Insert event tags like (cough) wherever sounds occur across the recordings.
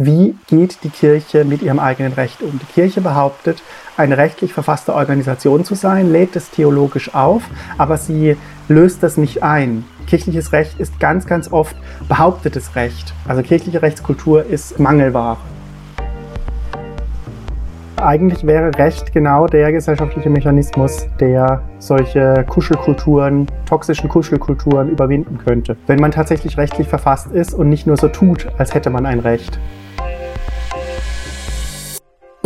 wie geht die Kirche mit ihrem eigenen Recht um. Die Kirche behauptet, eine rechtlich verfasste Organisation zu sein, lädt es theologisch auf, aber sie löst das nicht ein. Kirchliches Recht ist ganz, ganz oft behauptetes Recht. Also kirchliche Rechtskultur ist Mangelware. Eigentlich wäre Recht genau der gesellschaftliche Mechanismus, der solche Kuschelkulturen, toxischen Kuschelkulturen überwinden könnte. Wenn man tatsächlich rechtlich verfasst ist und nicht nur so tut, als hätte man ein Recht.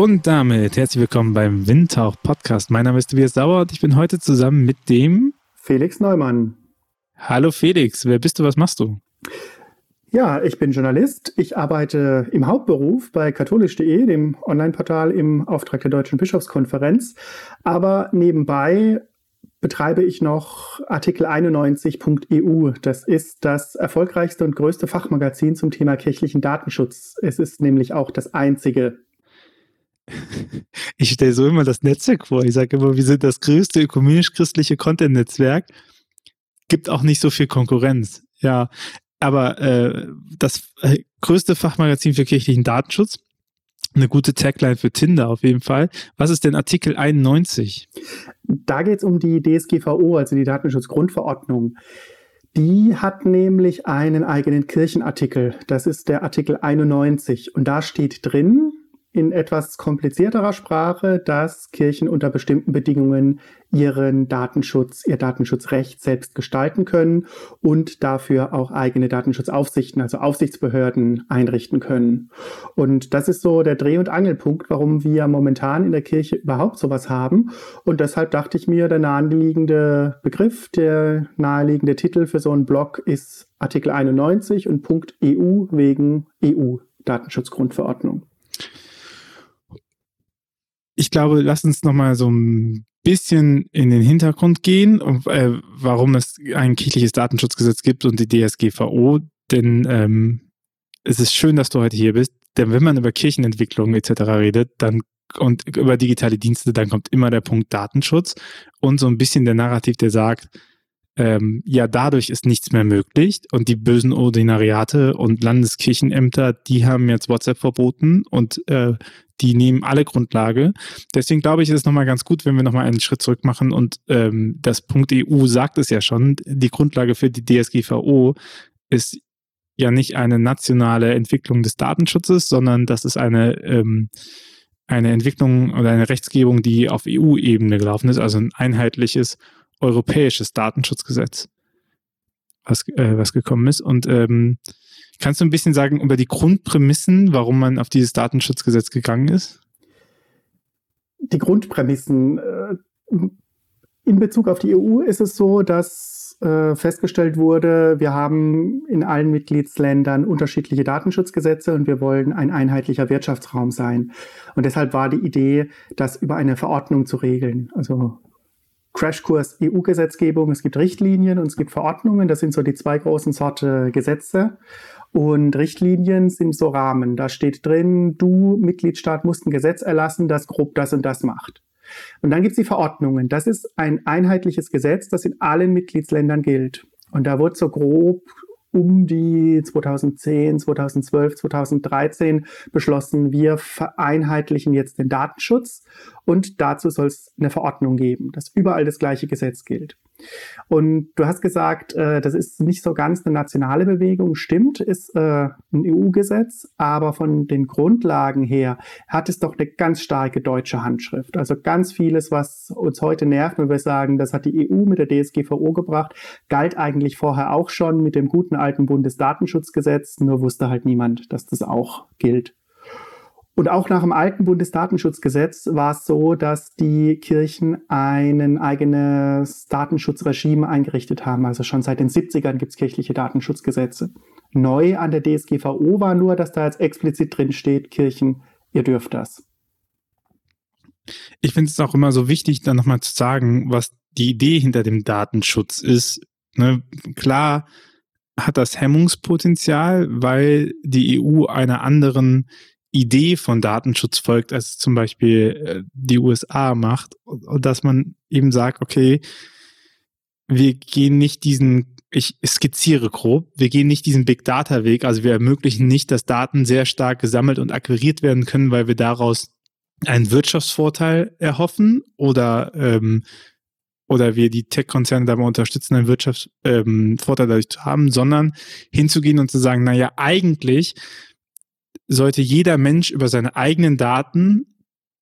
Und damit herzlich willkommen beim Windtauch Podcast. Mein Name ist Tobias Sauer und ich bin heute zusammen mit dem Felix Neumann. Hallo Felix, wer bist du, was machst du? Ja, ich bin Journalist. Ich arbeite im Hauptberuf bei katholisch.de, dem Online-Portal im Auftrag der Deutschen Bischofskonferenz. Aber nebenbei betreibe ich noch Artikel 91.eu. Das ist das erfolgreichste und größte Fachmagazin zum Thema kirchlichen Datenschutz. Es ist nämlich auch das einzige ich stelle so immer das Netzwerk vor. Ich sage immer, wir sind das größte ökumenisch-christliche Content-Netzwerk. Gibt auch nicht so viel Konkurrenz. Ja, aber äh, das äh, größte Fachmagazin für kirchlichen Datenschutz. Eine gute Tagline für Tinder auf jeden Fall. Was ist denn Artikel 91? Da geht es um die DSGVO, also die Datenschutzgrundverordnung. Die hat nämlich einen eigenen Kirchenartikel. Das ist der Artikel 91. Und da steht drin, in etwas komplizierterer Sprache, dass Kirchen unter bestimmten Bedingungen ihren Datenschutz, ihr Datenschutzrecht selbst gestalten können und dafür auch eigene Datenschutzaufsichten, also Aufsichtsbehörden einrichten können. Und das ist so der Dreh- und Angelpunkt, warum wir momentan in der Kirche überhaupt sowas haben. Und deshalb dachte ich mir, der naheliegende Begriff, der naheliegende Titel für so einen Blog ist Artikel 91 und Punkt EU wegen EU Datenschutzgrundverordnung ich glaube, lass uns nochmal so ein bisschen in den Hintergrund gehen, äh, warum es ein kirchliches Datenschutzgesetz gibt und die DSGVO. Denn ähm, es ist schön, dass du heute hier bist. Denn wenn man über Kirchenentwicklung etc. redet, dann und über digitale Dienste, dann kommt immer der Punkt Datenschutz und so ein bisschen der Narrativ, der sagt, ähm, ja, dadurch ist nichts mehr möglich und die bösen Ordinariate und Landeskirchenämter, die haben jetzt WhatsApp verboten und äh, die nehmen alle Grundlage. Deswegen glaube ich, ist es nochmal ganz gut, wenn wir nochmal einen Schritt zurück machen und ähm, das Punkt EU sagt es ja schon, die Grundlage für die DSGVO ist ja nicht eine nationale Entwicklung des Datenschutzes, sondern das ist eine, ähm, eine Entwicklung oder eine Rechtsgebung, die auf EU-Ebene gelaufen ist, also ein einheitliches europäisches Datenschutzgesetz, was, äh, was gekommen ist. Und ähm, kannst du ein bisschen sagen über die Grundprämissen, warum man auf dieses Datenschutzgesetz gegangen ist? Die Grundprämissen. Äh, in Bezug auf die EU ist es so, dass äh, festgestellt wurde, wir haben in allen Mitgliedsländern unterschiedliche Datenschutzgesetze und wir wollen ein einheitlicher Wirtschaftsraum sein. Und deshalb war die Idee, das über eine Verordnung zu regeln. Also Crashkurs EU-Gesetzgebung, es gibt Richtlinien und es gibt Verordnungen. Das sind so die zwei großen Sorte Gesetze. Und Richtlinien sind so Rahmen. Da steht drin, du Mitgliedstaat musst ein Gesetz erlassen, das grob das und das macht. Und dann gibt es die Verordnungen. Das ist ein einheitliches Gesetz, das in allen Mitgliedsländern gilt. Und da wird so grob um die 2010, 2012, 2013 beschlossen, wir vereinheitlichen jetzt den Datenschutz und dazu soll es eine Verordnung geben, dass überall das gleiche Gesetz gilt. Und du hast gesagt, äh, das ist nicht so ganz eine nationale Bewegung. Stimmt, ist äh, ein EU-Gesetz, aber von den Grundlagen her hat es doch eine ganz starke deutsche Handschrift. Also ganz vieles, was uns heute nervt, wenn wir sagen, das hat die EU mit der DSGVO gebracht, galt eigentlich vorher auch schon mit dem guten alten Bundesdatenschutzgesetz, nur wusste halt niemand, dass das auch gilt. Und auch nach dem alten Bundesdatenschutzgesetz war es so, dass die Kirchen ein eigenes Datenschutzregime eingerichtet haben. Also schon seit den 70ern gibt es kirchliche Datenschutzgesetze. Neu an der DSGVO war nur, dass da jetzt explizit drin steht, Kirchen, ihr dürft das. Ich finde es auch immer so wichtig, dann nochmal zu sagen, was die Idee hinter dem Datenschutz ist. Ne? Klar hat das Hemmungspotenzial, weil die EU einer anderen Idee von Datenschutz folgt, als zum Beispiel äh, die USA macht, dass man eben sagt, okay, wir gehen nicht diesen ich skizziere grob, wir gehen nicht diesen Big Data Weg, also wir ermöglichen nicht, dass Daten sehr stark gesammelt und akquiriert werden können, weil wir daraus einen Wirtschaftsvorteil erhoffen oder ähm, oder wir die Tech-Konzerne dabei unterstützen, einen Wirtschaftsvorteil ähm, dadurch zu haben, sondern hinzugehen und zu sagen, naja, eigentlich sollte jeder Mensch über seine eigenen Daten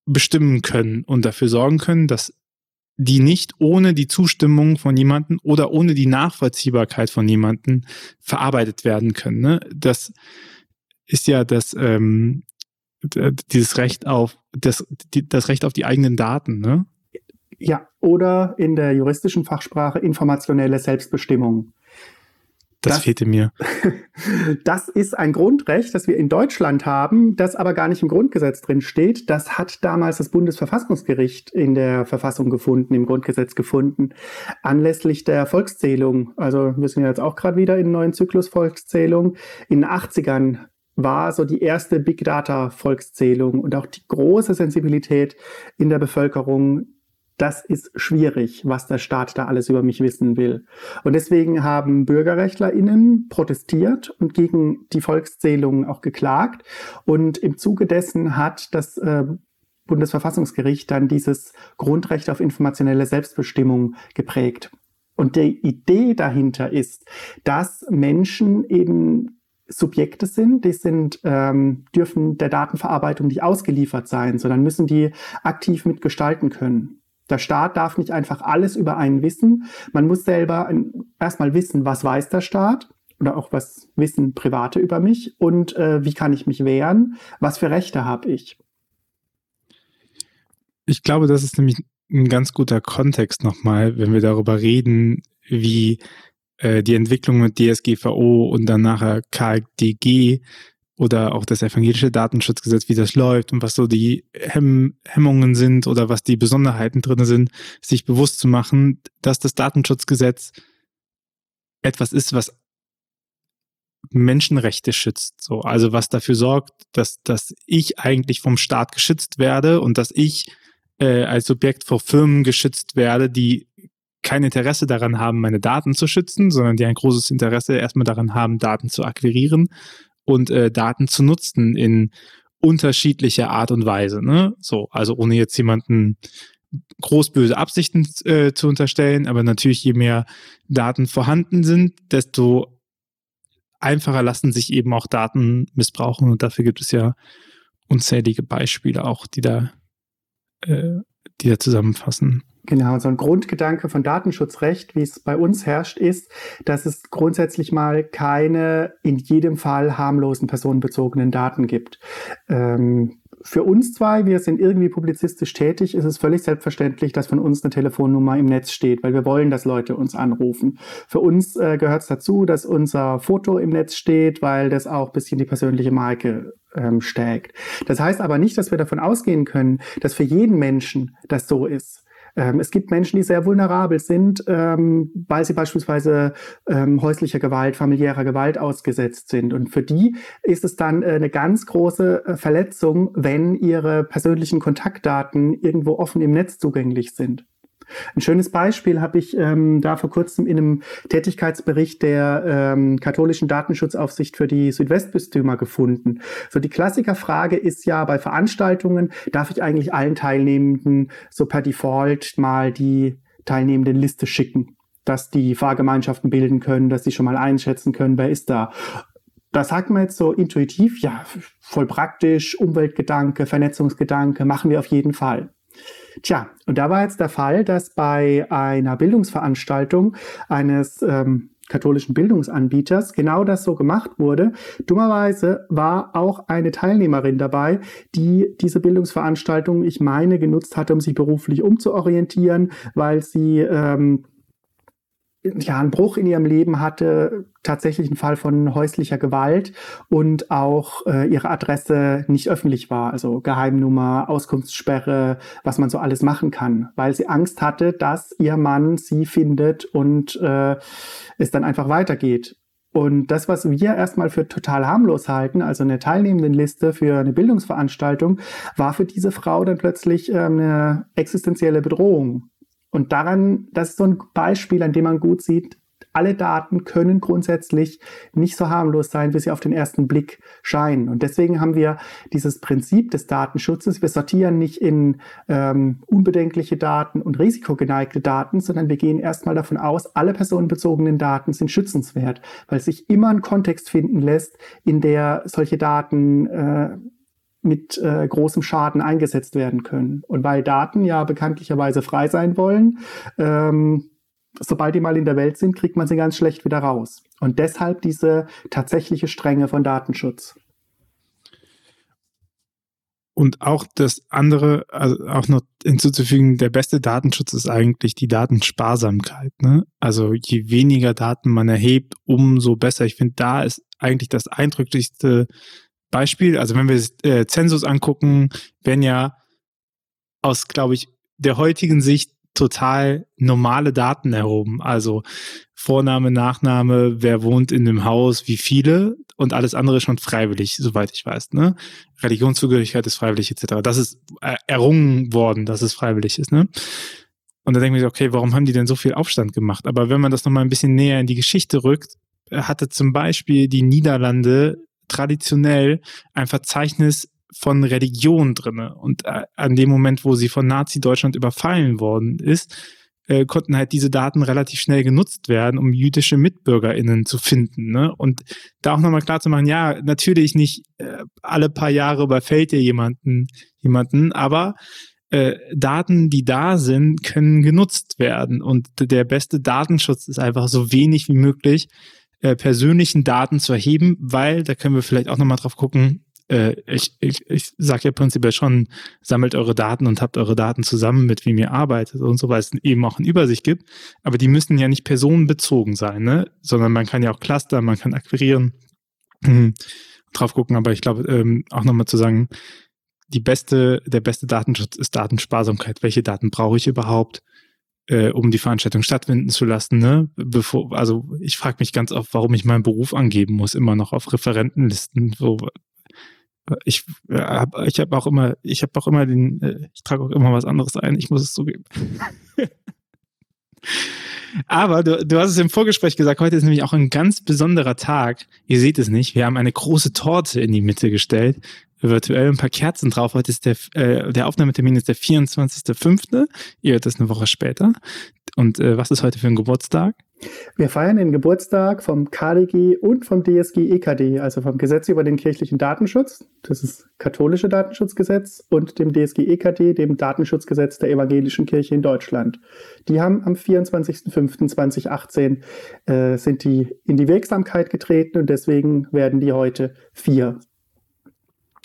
bestimmen können und dafür sorgen können, dass die nicht ohne die Zustimmung von jemandem oder ohne die Nachvollziehbarkeit von jemandem verarbeitet werden können. Ne? Das ist ja das, ähm, dieses Recht auf das, das Recht auf die eigenen Daten, ne? Ja, oder in der juristischen Fachsprache informationelle Selbstbestimmung. Das, das, fehlte mir. (laughs) Das ist ein Grundrecht, das wir in Deutschland haben, das aber gar nicht im Grundgesetz drin steht. Das hat damals das Bundesverfassungsgericht in der Verfassung gefunden, im Grundgesetz gefunden, anlässlich der Volkszählung. Also wir sind jetzt auch gerade wieder in neuen Zyklus Volkszählung. In den 80ern war so die erste Big Data Volkszählung und auch die große Sensibilität in der Bevölkerung das ist schwierig, was der Staat da alles über mich wissen will. Und deswegen haben BürgerrechtlerInnen protestiert und gegen die Volkszählung auch geklagt. Und im Zuge dessen hat das äh, Bundesverfassungsgericht dann dieses Grundrecht auf informationelle Selbstbestimmung geprägt. Und die Idee dahinter ist, dass Menschen eben Subjekte sind, die sind, ähm, dürfen der Datenverarbeitung nicht ausgeliefert sein, sondern müssen die aktiv mitgestalten können. Der Staat darf nicht einfach alles über einen wissen. Man muss selber erstmal wissen, was weiß der Staat oder auch was wissen Private über mich und äh, wie kann ich mich wehren, was für Rechte habe ich. Ich glaube, das ist nämlich ein ganz guter Kontext nochmal, wenn wir darüber reden, wie äh, die Entwicklung mit DSGVO und dann nachher KDG oder auch das evangelische Datenschutzgesetz, wie das läuft und was so die Hemm Hemmungen sind oder was die Besonderheiten drin sind, sich bewusst zu machen, dass das Datenschutzgesetz etwas ist, was Menschenrechte schützt. So, also was dafür sorgt, dass, dass ich eigentlich vom Staat geschützt werde und dass ich äh, als Subjekt vor Firmen geschützt werde, die kein Interesse daran haben, meine Daten zu schützen, sondern die ein großes Interesse erstmal daran haben, Daten zu akquirieren und äh, Daten zu nutzen in unterschiedlicher Art und Weise. Ne? So, also ohne jetzt jemanden großböse Absichten äh, zu unterstellen, aber natürlich je mehr Daten vorhanden sind, desto einfacher lassen sich eben auch Daten missbrauchen und dafür gibt es ja unzählige Beispiele auch, die da, äh, die da zusammenfassen. Genau, so ein Grundgedanke von Datenschutzrecht, wie es bei uns herrscht, ist, dass es grundsätzlich mal keine in jedem Fall harmlosen personenbezogenen Daten gibt. Ähm, für uns zwei, wir sind irgendwie publizistisch tätig, ist es völlig selbstverständlich, dass von uns eine Telefonnummer im Netz steht, weil wir wollen, dass Leute uns anrufen. Für uns äh, gehört es dazu, dass unser Foto im Netz steht, weil das auch ein bisschen die persönliche Marke ähm, stärkt. Das heißt aber nicht, dass wir davon ausgehen können, dass für jeden Menschen das so ist. Ähm, es gibt Menschen, die sehr vulnerabel sind, ähm, weil sie beispielsweise ähm, häuslicher Gewalt, familiärer Gewalt ausgesetzt sind. Und für die ist es dann äh, eine ganz große äh, Verletzung, wenn ihre persönlichen Kontaktdaten irgendwo offen im Netz zugänglich sind. Ein schönes Beispiel habe ich ähm, da vor kurzem in einem Tätigkeitsbericht der ähm, katholischen Datenschutzaufsicht für die Südwestbistümer gefunden. So die Klassikerfrage ist ja bei Veranstaltungen, darf ich eigentlich allen Teilnehmenden so per Default mal die teilnehmenden Liste schicken? dass die Fahrgemeinschaften bilden können, dass sie schon mal einschätzen können, wer ist da. Da sagt man jetzt so intuitiv, ja, voll praktisch, Umweltgedanke, Vernetzungsgedanke, machen wir auf jeden Fall. Tja, und da war jetzt der Fall, dass bei einer Bildungsveranstaltung eines ähm, katholischen Bildungsanbieters genau das so gemacht wurde. Dummerweise war auch eine Teilnehmerin dabei, die diese Bildungsveranstaltung, ich meine, genutzt hatte, um sich beruflich umzuorientieren, weil sie ähm, ja, einen Bruch in ihrem Leben hatte, tatsächlich einen Fall von häuslicher Gewalt und auch äh, ihre Adresse nicht öffentlich war, also Geheimnummer, Auskunftssperre, was man so alles machen kann, weil sie Angst hatte, dass ihr Mann sie findet und äh, es dann einfach weitergeht. Und das, was wir erstmal für total harmlos halten, also eine Teilnehmendenliste für eine Bildungsveranstaltung, war für diese Frau dann plötzlich äh, eine existenzielle Bedrohung. Und daran, das ist so ein Beispiel, an dem man gut sieht, alle Daten können grundsätzlich nicht so harmlos sein, wie sie auf den ersten Blick scheinen. Und deswegen haben wir dieses Prinzip des Datenschutzes. Wir sortieren nicht in ähm, unbedenkliche Daten und risikogeneigte Daten, sondern wir gehen erstmal davon aus, alle personenbezogenen Daten sind schützenswert, weil sich immer ein Kontext finden lässt, in der solche Daten äh, mit äh, großem Schaden eingesetzt werden können. Und weil Daten ja bekanntlicherweise frei sein wollen, ähm, sobald die mal in der Welt sind, kriegt man sie ganz schlecht wieder raus. Und deshalb diese tatsächliche Strenge von Datenschutz. Und auch das andere, also auch noch hinzuzufügen, der beste Datenschutz ist eigentlich die Datensparsamkeit. Ne? Also je weniger Daten man erhebt, umso besser. Ich finde, da ist eigentlich das eindrücklichste Beispiel, also wenn wir äh, Zensus angucken, werden ja aus, glaube ich, der heutigen Sicht total normale Daten erhoben. Also Vorname, Nachname, wer wohnt in dem Haus, wie viele und alles andere schon freiwillig, soweit ich weiß. Ne? Religionszugehörigkeit ist freiwillig etc. Das ist äh, errungen worden, dass es freiwillig ist. Ne? Und da denke ich, okay, warum haben die denn so viel Aufstand gemacht? Aber wenn man das nochmal ein bisschen näher in die Geschichte rückt, hatte zum Beispiel die Niederlande traditionell ein Verzeichnis von Religion drinne. Und äh, an dem Moment, wo sie von Nazi-Deutschland überfallen worden ist, äh, konnten halt diese Daten relativ schnell genutzt werden, um jüdische MitbürgerInnen zu finden. Ne? Und da auch nochmal klar zu machen, ja, natürlich nicht äh, alle paar Jahre überfällt ihr jemanden, jemanden, aber äh, Daten, die da sind, können genutzt werden. Und der beste Datenschutz ist einfach so wenig wie möglich äh, persönlichen Daten zu erheben, weil, da können wir vielleicht auch nochmal drauf gucken, äh, ich, ich, ich sage ja prinzipiell schon, sammelt eure Daten und habt eure Daten zusammen, mit wem ihr arbeitet und so, weil es eben auch eine Übersicht gibt. Aber die müssen ja nicht personenbezogen sein, ne? sondern man kann ja auch clustern, man kann akquirieren, (clears throat) drauf gucken. Aber ich glaube, ähm, auch nochmal zu sagen, die beste, der beste Datenschutz ist Datensparsamkeit. Welche Daten brauche ich überhaupt? Äh, um die Veranstaltung stattfinden zu lassen. Ne? Bevor, also ich frage mich ganz oft, warum ich meinen Beruf angeben muss, immer noch auf Referentenlisten. So, ich äh, habe ich hab auch immer, ich habe auch immer den, äh, ich trage auch immer was anderes ein, ich muss es zugeben. (laughs) Aber du, du hast es im Vorgespräch gesagt, heute ist nämlich auch ein ganz besonderer Tag. Ihr seht es nicht. Wir haben eine große Torte in die Mitte gestellt virtuell ein paar Kerzen drauf. Heute ist der, äh, der Aufnahmetermin ist der 24.05. Ihr hört das eine Woche später. Und äh, was ist heute für ein Geburtstag? Wir feiern den Geburtstag vom KDG und vom DSG EKD, also vom Gesetz über den kirchlichen Datenschutz, das ist katholische Datenschutzgesetz, und dem DSG EKD, dem Datenschutzgesetz der evangelischen Kirche in Deutschland. Die haben am 24.05.2018 äh, sind die in die Wirksamkeit getreten und deswegen werden die heute vier.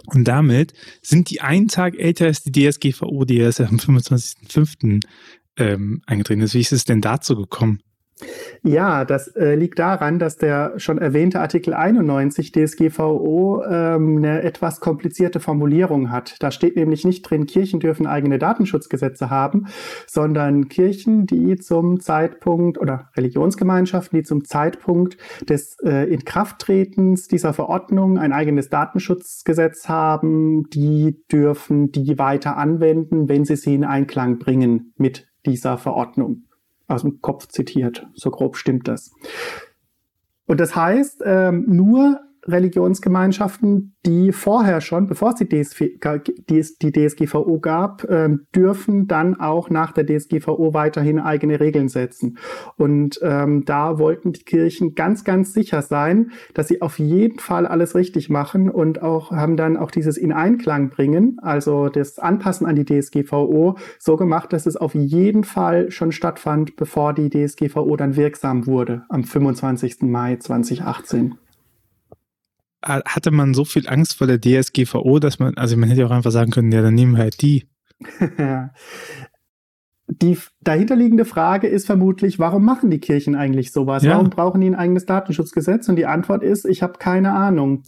Und damit sind die einen Tag älter als die DSGVO, die erst am 25.05. Ähm, eingetreten ist. Wie ist es denn dazu gekommen? Ja, das äh, liegt daran, dass der schon erwähnte Artikel 91 DSGVO ähm, eine etwas komplizierte Formulierung hat. Da steht nämlich nicht drin, Kirchen dürfen eigene Datenschutzgesetze haben, sondern Kirchen, die zum Zeitpunkt oder Religionsgemeinschaften, die zum Zeitpunkt des äh, Inkrafttretens dieser Verordnung ein eigenes Datenschutzgesetz haben, die dürfen die weiter anwenden, wenn sie sie in Einklang bringen mit dieser Verordnung aus dem Kopf zitiert. So grob stimmt das. Und das heißt, ähm, nur Religionsgemeinschaften, die vorher schon, bevor es die, DSV, die DSGVO gab, ähm, dürfen dann auch nach der DSGVO weiterhin eigene Regeln setzen. Und ähm, da wollten die Kirchen ganz, ganz sicher sein, dass sie auf jeden Fall alles richtig machen und auch haben dann auch dieses in Einklang bringen, also das Anpassen an die DSGVO, so gemacht, dass es auf jeden Fall schon stattfand, bevor die DSGVO dann wirksam wurde, am 25. Mai 2018 hatte man so viel Angst vor der DSGVO, dass man, also man hätte auch einfach sagen können, ja, dann nehmen wir halt die. (laughs) die dahinterliegende Frage ist vermutlich, warum machen die Kirchen eigentlich sowas? Ja. Warum brauchen die ein eigenes Datenschutzgesetz? Und die Antwort ist, ich habe keine Ahnung.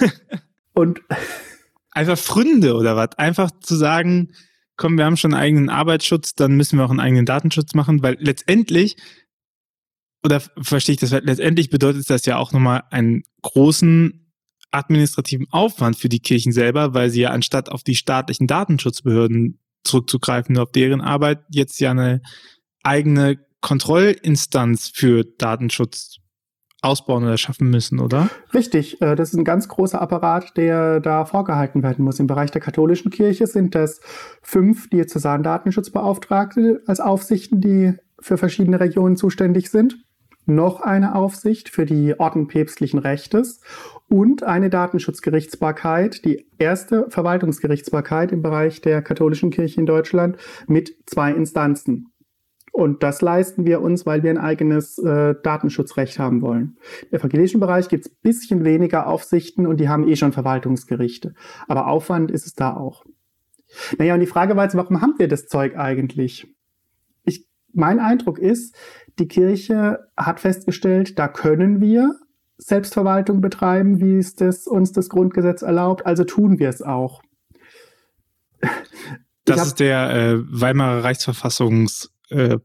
(laughs) Und (laughs) einfach Fründe oder was? Einfach zu sagen, komm, wir haben schon einen eigenen Arbeitsschutz, dann müssen wir auch einen eigenen Datenschutz machen, weil letztendlich oder verstehe ich das? Letztendlich bedeutet das ja auch nochmal einen großen administrativen Aufwand für die Kirchen selber, weil sie ja anstatt auf die staatlichen Datenschutzbehörden zurückzugreifen, nur auf deren Arbeit jetzt ja eine eigene Kontrollinstanz für Datenschutz ausbauen oder schaffen müssen, oder? Richtig, äh, das ist ein ganz großer Apparat, der da vorgehalten werden muss. Im Bereich der katholischen Kirche sind das fünf Diözesan-Datenschutzbeauftragte als Aufsichten, die für verschiedene Regionen zuständig sind. Noch eine Aufsicht für die Orden päpstlichen Rechtes und eine Datenschutzgerichtsbarkeit, die erste Verwaltungsgerichtsbarkeit im Bereich der katholischen Kirche in Deutschland mit zwei Instanzen. Und das leisten wir uns, weil wir ein eigenes äh, Datenschutzrecht haben wollen. Im evangelischen Bereich gibt es ein bisschen weniger Aufsichten und die haben eh schon Verwaltungsgerichte. Aber Aufwand ist es da auch. Naja, und die Frage war jetzt, warum haben wir das Zeug eigentlich? Mein Eindruck ist, die Kirche hat festgestellt, da können wir Selbstverwaltung betreiben, wie es das, uns das Grundgesetz erlaubt, also tun wir es auch. Das ist der äh, Weimarer Reichsverfassungs äh,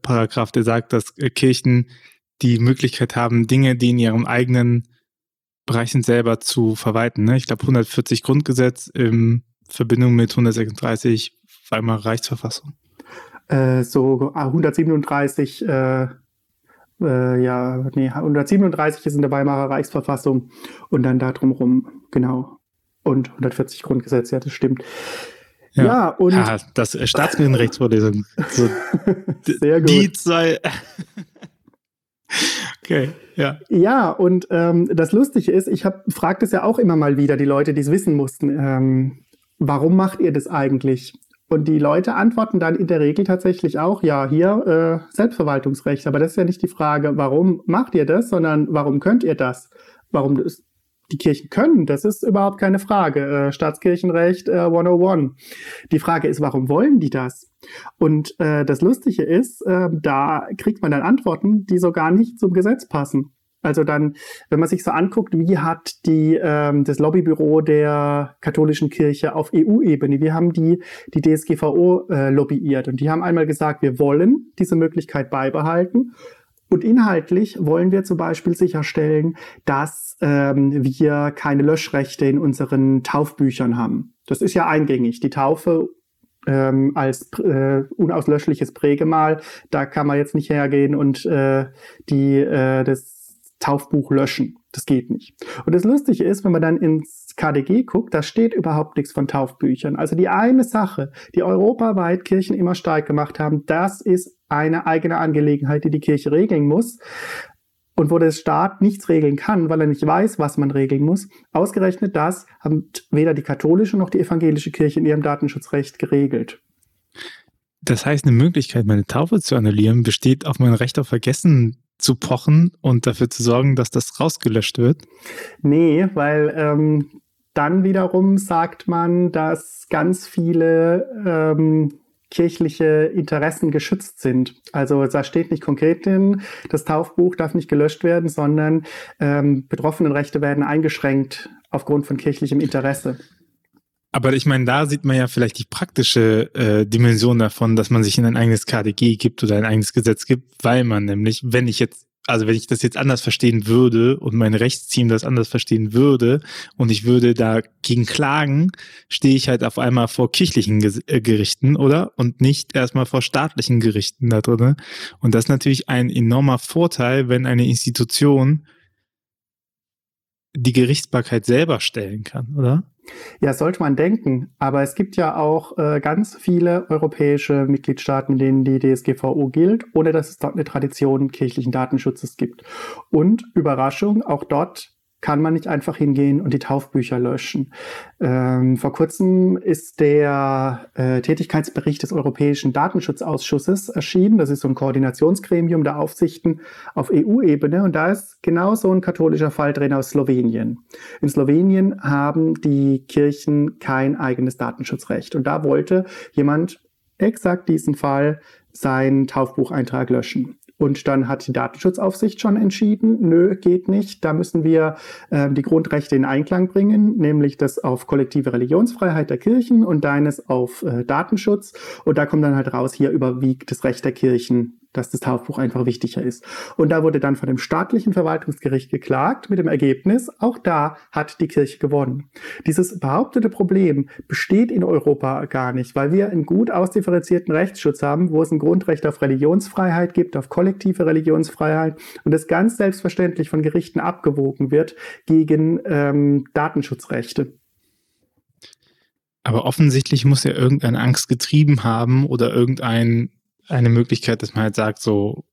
der sagt, dass äh, Kirchen die Möglichkeit haben, Dinge, die in ihrem eigenen Bereich sind, selber zu verwalten. Ne? Ich glaube 140 Grundgesetz in Verbindung mit 136 Weimarer Reichsverfassung. Äh, so 137 äh, äh, ja, nee, 137 ist in der Weimarer Reichsverfassung und dann da drumherum, genau. Und 140 Grundgesetz, ja, das stimmt. Ja, ja und. Ja, das Staatsgewinnrechtsvorlesung. So, (laughs) Sehr gut. Die zwei. (laughs) okay, ja. Ja, und ähm, das Lustige ist, ich frage das ja auch immer mal wieder, die Leute, die es wissen mussten. Ähm, warum macht ihr das eigentlich? Und die Leute antworten dann in der Regel tatsächlich auch, ja, hier äh, Selbstverwaltungsrecht. Aber das ist ja nicht die Frage, warum macht ihr das, sondern warum könnt ihr das? Warum das, die Kirchen können, das ist überhaupt keine Frage. Äh, Staatskirchenrecht äh, 101. Die Frage ist, warum wollen die das? Und äh, das Lustige ist, äh, da kriegt man dann Antworten, die so gar nicht zum Gesetz passen. Also dann, wenn man sich so anguckt, wie hat die, ähm, das Lobbybüro der katholischen Kirche auf EU-Ebene, wie haben die die DSGVO äh, lobbyiert? Und die haben einmal gesagt, wir wollen diese Möglichkeit beibehalten. Und inhaltlich wollen wir zum Beispiel sicherstellen, dass ähm, wir keine Löschrechte in unseren Taufbüchern haben. Das ist ja eingängig. Die Taufe ähm, als äh, unauslöschliches Prägemal, da kann man jetzt nicht hergehen und äh, die, äh, das Taufbuch löschen. Das geht nicht. Und das Lustige ist, wenn man dann ins KDG guckt, da steht überhaupt nichts von Taufbüchern. Also die eine Sache, die europaweit Kirchen immer stark gemacht haben, das ist eine eigene Angelegenheit, die die Kirche regeln muss. Und wo der Staat nichts regeln kann, weil er nicht weiß, was man regeln muss. Ausgerechnet das haben weder die katholische noch die evangelische Kirche in ihrem Datenschutzrecht geregelt. Das heißt, eine Möglichkeit, meine Taufe zu annullieren, besteht auf mein Recht auf Vergessen zu pochen und dafür zu sorgen, dass das rausgelöscht wird? Nee, weil ähm, dann wiederum sagt man, dass ganz viele ähm, kirchliche Interessen geschützt sind. Also da steht nicht konkret drin, das Taufbuch darf nicht gelöscht werden, sondern ähm, Betroffenenrechte werden eingeschränkt aufgrund von kirchlichem Interesse. Aber ich meine, da sieht man ja vielleicht die praktische äh, Dimension davon, dass man sich in ein eigenes KDG gibt oder ein eigenes Gesetz gibt, weil man nämlich, wenn ich jetzt, also wenn ich das jetzt anders verstehen würde und mein Rechtsteam das anders verstehen würde und ich würde dagegen klagen, stehe ich halt auf einmal vor kirchlichen äh, Gerichten, oder? Und nicht erstmal vor staatlichen Gerichten da drin. Und das ist natürlich ein enormer Vorteil, wenn eine Institution die Gerichtsbarkeit selber stellen kann, oder? Ja, sollte man denken. Aber es gibt ja auch äh, ganz viele europäische Mitgliedstaaten, in denen die DSGVO gilt, ohne dass es dort eine Tradition kirchlichen Datenschutzes gibt. Und Überraschung, auch dort kann man nicht einfach hingehen und die Taufbücher löschen. Ähm, vor kurzem ist der äh, Tätigkeitsbericht des Europäischen Datenschutzausschusses erschienen. Das ist so ein Koordinationsgremium der Aufsichten auf EU-Ebene und da ist genau so ein katholischer Fall drin aus Slowenien. In Slowenien haben die Kirchen kein eigenes Datenschutzrecht und da wollte jemand exakt diesen Fall seinen Taufbucheintrag löschen. Und dann hat die Datenschutzaufsicht schon entschieden, nö, geht nicht. Da müssen wir äh, die Grundrechte in Einklang bringen, nämlich das auf kollektive Religionsfreiheit der Kirchen und deines auf äh, Datenschutz. Und da kommt dann halt raus, hier überwiegt das Recht der Kirchen dass das Taufbuch einfach wichtiger ist. Und da wurde dann von dem staatlichen Verwaltungsgericht geklagt mit dem Ergebnis, auch da hat die Kirche gewonnen. Dieses behauptete Problem besteht in Europa gar nicht, weil wir einen gut ausdifferenzierten Rechtsschutz haben, wo es ein Grundrecht auf Religionsfreiheit gibt, auf kollektive Religionsfreiheit und das ganz selbstverständlich von Gerichten abgewogen wird gegen ähm, Datenschutzrechte. Aber offensichtlich muss er irgendeine Angst getrieben haben oder irgendeine Möglichkeit, dass man halt sagt, so,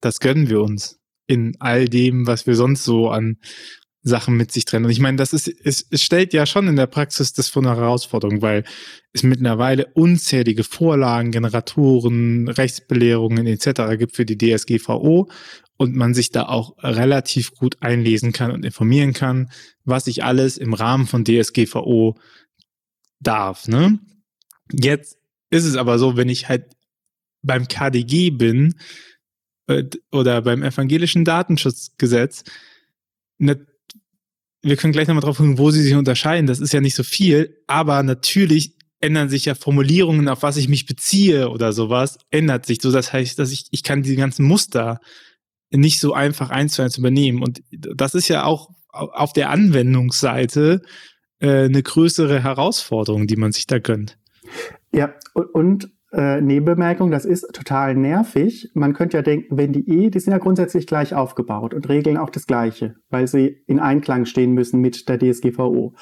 das gönnen wir uns in all dem, was wir sonst so an Sachen mit sich trennen. Und ich meine, das ist, es, es stellt ja schon in der Praxis das vor eine Herausforderung, weil es mittlerweile unzählige Vorlagen, Generatoren, Rechtsbelehrungen etc. gibt für die DSGVO und man sich da auch relativ gut einlesen kann und informieren kann, was ich alles im Rahmen von DSGVO darf. Ne? Jetzt ist es aber so, wenn ich halt beim KDG bin äh, oder beim evangelischen Datenschutzgesetz, ne, wir können gleich nochmal drauf gucken, wo sie sich unterscheiden. Das ist ja nicht so viel, aber natürlich ändern sich ja Formulierungen, auf was ich mich beziehe oder sowas, ändert sich so. Das heißt, dass ich, ich kann die ganzen Muster nicht so einfach eins zu eins übernehmen. Und das ist ja auch auf der Anwendungsseite äh, eine größere Herausforderung, die man sich da gönnt. Ja, und äh, Nebenbemerkung, das ist total nervig. Man könnte ja denken, wenn die E, die sind ja grundsätzlich gleich aufgebaut und regeln auch das Gleiche, weil sie in Einklang stehen müssen mit der DSGVO.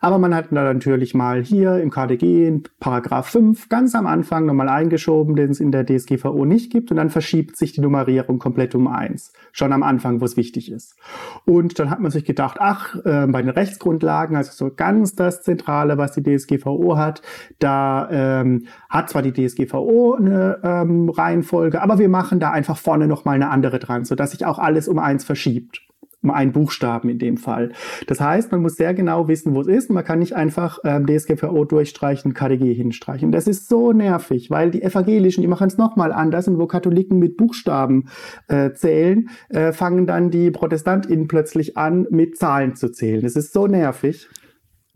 Aber man hat da natürlich mal hier im KDG in Paragraph 5 ganz am Anfang nochmal eingeschoben, den es in der DSGVO nicht gibt und dann verschiebt sich die Nummerierung komplett um eins. Schon am Anfang, wo es wichtig ist. Und dann hat man sich gedacht, ach, äh, bei den Rechtsgrundlagen, also so ganz das Zentrale, was die DSGVO hat, da ähm, hat zwar die DSGVO DSGVO eine ähm, Reihenfolge, aber wir machen da einfach vorne nochmal eine andere dran, sodass sich auch alles um eins verschiebt. Um einen Buchstaben in dem Fall. Das heißt, man muss sehr genau wissen, wo es ist. Man kann nicht einfach ähm, DSGVO durchstreichen, KDG hinstreichen. Das ist so nervig, weil die Evangelischen, die machen es nochmal anders. Und wo Katholiken mit Buchstaben äh, zählen, äh, fangen dann die ProtestantInnen plötzlich an, mit Zahlen zu zählen. Das ist so nervig.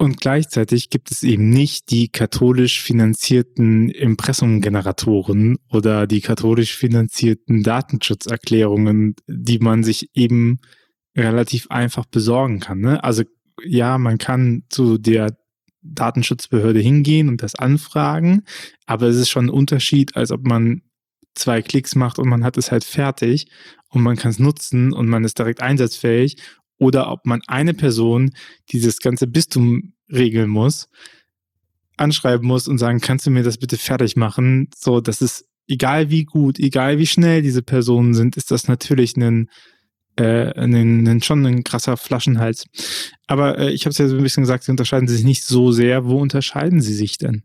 Und gleichzeitig gibt es eben nicht die katholisch finanzierten Impressumgeneratoren oder die katholisch finanzierten Datenschutzerklärungen, die man sich eben relativ einfach besorgen kann. Ne? Also ja, man kann zu der Datenschutzbehörde hingehen und das anfragen, aber es ist schon ein Unterschied, als ob man zwei Klicks macht und man hat es halt fertig und man kann es nutzen und man ist direkt einsatzfähig oder ob man eine Person, die das ganze Bistum regeln muss, anschreiben muss und sagen, kannst du mir das bitte fertig machen? So, das ist egal wie gut, egal wie schnell diese Personen sind, ist das natürlich ein, äh, ein, ein schon ein krasser Flaschenhals. Aber äh, ich habe es ja so ein bisschen gesagt, sie unterscheiden sich nicht so sehr. Wo unterscheiden sie sich denn?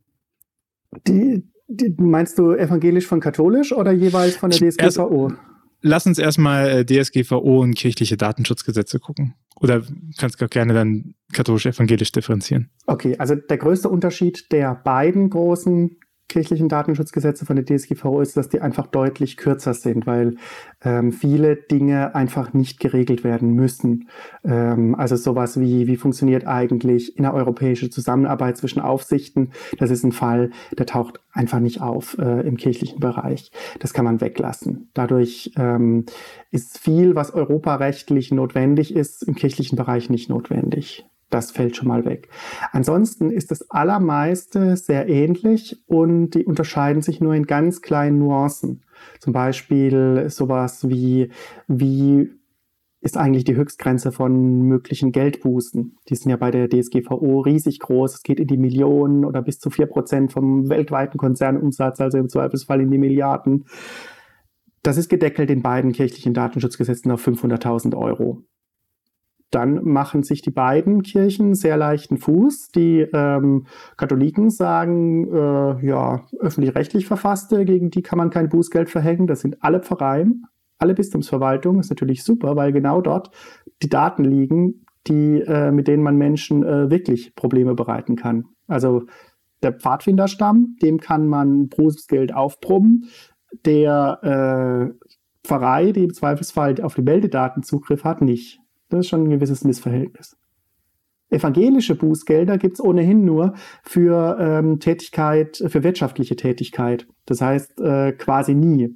Die, die meinst du evangelisch von katholisch oder jeweils von der DSGVO? Erst, lass uns erstmal äh, DSGVO und kirchliche Datenschutzgesetze gucken. Oder kannst du auch gerne dann katholisch-evangelisch differenzieren. Okay, also der größte Unterschied der beiden großen kirchlichen Datenschutzgesetze von der DSGVO ist, dass die einfach deutlich kürzer sind, weil ähm, viele Dinge einfach nicht geregelt werden müssen. Ähm, also sowas wie, wie funktioniert eigentlich innereuropäische Zusammenarbeit zwischen Aufsichten? Das ist ein Fall, der taucht einfach nicht auf äh, im kirchlichen Bereich. Das kann man weglassen. Dadurch ähm, ist viel, was europarechtlich notwendig ist, im kirchlichen Bereich nicht notwendig. Das fällt schon mal weg. Ansonsten ist das Allermeiste sehr ähnlich und die unterscheiden sich nur in ganz kleinen Nuancen. Zum Beispiel sowas wie, wie ist eigentlich die Höchstgrenze von möglichen Geldbußen. Die sind ja bei der DSGVO riesig groß. Es geht in die Millionen oder bis zu vier Prozent vom weltweiten Konzernumsatz, also im Zweifelsfall in die Milliarden. Das ist gedeckelt in beiden kirchlichen Datenschutzgesetzen auf 500.000 Euro dann machen sich die beiden Kirchen sehr leichten Fuß. Die ähm, Katholiken sagen, äh, ja, öffentlich-rechtlich Verfasste, gegen die kann man kein Bußgeld verhängen. Das sind alle Pfarreien, alle Bistumsverwaltungen. ist natürlich super, weil genau dort die Daten liegen, die, äh, mit denen man Menschen äh, wirklich Probleme bereiten kann. Also der Pfadfinderstamm, dem kann man Bußgeld aufproben. Der äh, Pfarrei, die im Zweifelsfall auf die Meldedaten Zugriff hat, nicht. Das ist schon ein gewisses Missverhältnis. Evangelische Bußgelder gibt es ohnehin nur für ähm, Tätigkeit, für wirtschaftliche Tätigkeit. Das heißt äh, quasi nie.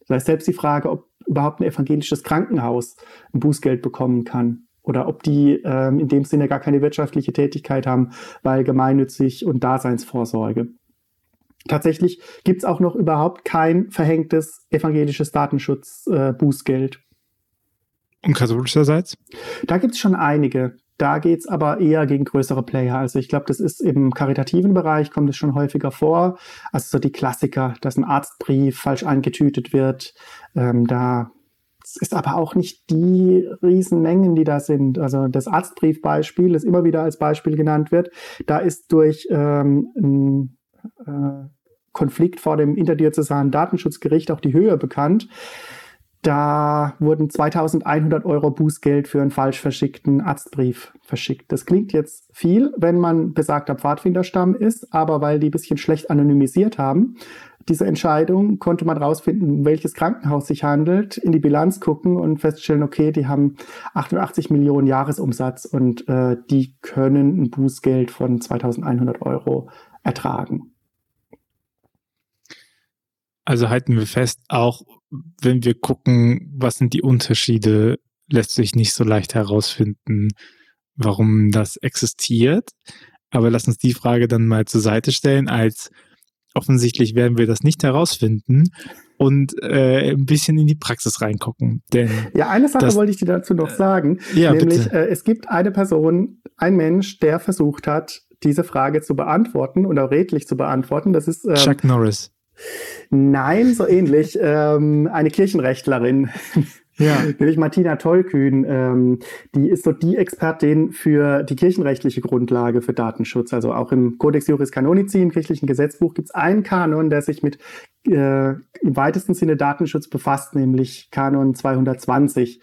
Das heißt, selbst die Frage, ob überhaupt ein evangelisches Krankenhaus ein Bußgeld bekommen kann oder ob die ähm, in dem Sinne gar keine wirtschaftliche Tätigkeit haben, weil gemeinnützig und Daseinsvorsorge. Tatsächlich gibt es auch noch überhaupt kein verhängtes evangelisches Datenschutzbußgeld. Äh, und katholischerseits? Da gibt es schon einige. Da geht es aber eher gegen größere Player. Also ich glaube, das ist im karitativen Bereich, kommt es schon häufiger vor. Also so die Klassiker, dass ein Arztbrief falsch angetütet wird. Ähm, da ist aber auch nicht die Riesenmengen, die da sind. Also das Arztbriefbeispiel, das immer wieder als Beispiel genannt wird, da ist durch ähm, ein äh, Konflikt vor dem interdiözesanen Datenschutzgericht auch die Höhe bekannt. Da wurden 2100 Euro Bußgeld für einen falsch verschickten Arztbrief verschickt. Das klingt jetzt viel, wenn man besagter Pfadfinderstamm ist, aber weil die ein bisschen schlecht anonymisiert haben, diese Entscheidung konnte man rausfinden, um welches Krankenhaus sich handelt, in die Bilanz gucken und feststellen, okay, die haben 88 Millionen Jahresumsatz und äh, die können ein Bußgeld von 2100 Euro ertragen. Also halten wir fest, auch wenn wir gucken, was sind die Unterschiede, lässt sich nicht so leicht herausfinden, warum das existiert. Aber lass uns die Frage dann mal zur Seite stellen, als offensichtlich werden wir das nicht herausfinden und äh, ein bisschen in die Praxis reingucken. Denn ja, eine Sache das, wollte ich dir dazu noch sagen. Ja, nämlich, äh, es gibt eine Person, ein Mensch, der versucht hat, diese Frage zu beantworten oder redlich zu beantworten. Das ist ähm, Chuck Norris. Nein, so ähnlich. Ähm, eine Kirchenrechtlerin. (laughs) Ja. Nämlich Martina Tollkühn, ähm, die ist so die Expertin für die kirchenrechtliche Grundlage für Datenschutz. Also auch im Codex Juris Canonici, im kirchlichen Gesetzbuch, gibt es einen Kanon, der sich mit äh, im weitesten Sinne Datenschutz befasst, nämlich Kanon 220.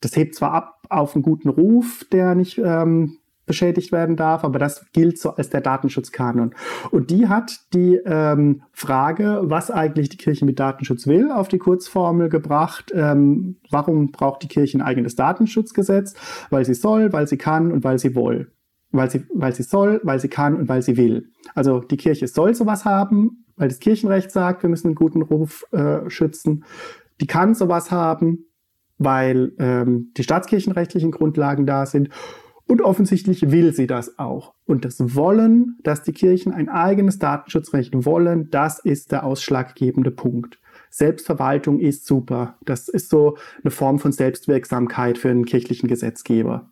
Das hebt zwar ab auf einen guten Ruf, der nicht ähm, beschädigt werden darf, aber das gilt so als der Datenschutzkanon. Und die hat die ähm, Frage, was eigentlich die Kirche mit Datenschutz will, auf die Kurzformel gebracht. Ähm, warum braucht die Kirche ein eigenes Datenschutzgesetz? Weil sie soll, weil sie kann und weil sie will. Weil sie, weil sie soll, weil sie kann und weil sie will. Also die Kirche soll sowas haben, weil das Kirchenrecht sagt, wir müssen einen guten Ruf äh, schützen. Die kann sowas haben, weil ähm, die staatskirchenrechtlichen Grundlagen da sind. Und offensichtlich will sie das auch. Und das Wollen, dass die Kirchen ein eigenes Datenschutzrecht wollen, das ist der ausschlaggebende Punkt. Selbstverwaltung ist super. Das ist so eine Form von Selbstwirksamkeit für einen kirchlichen Gesetzgeber.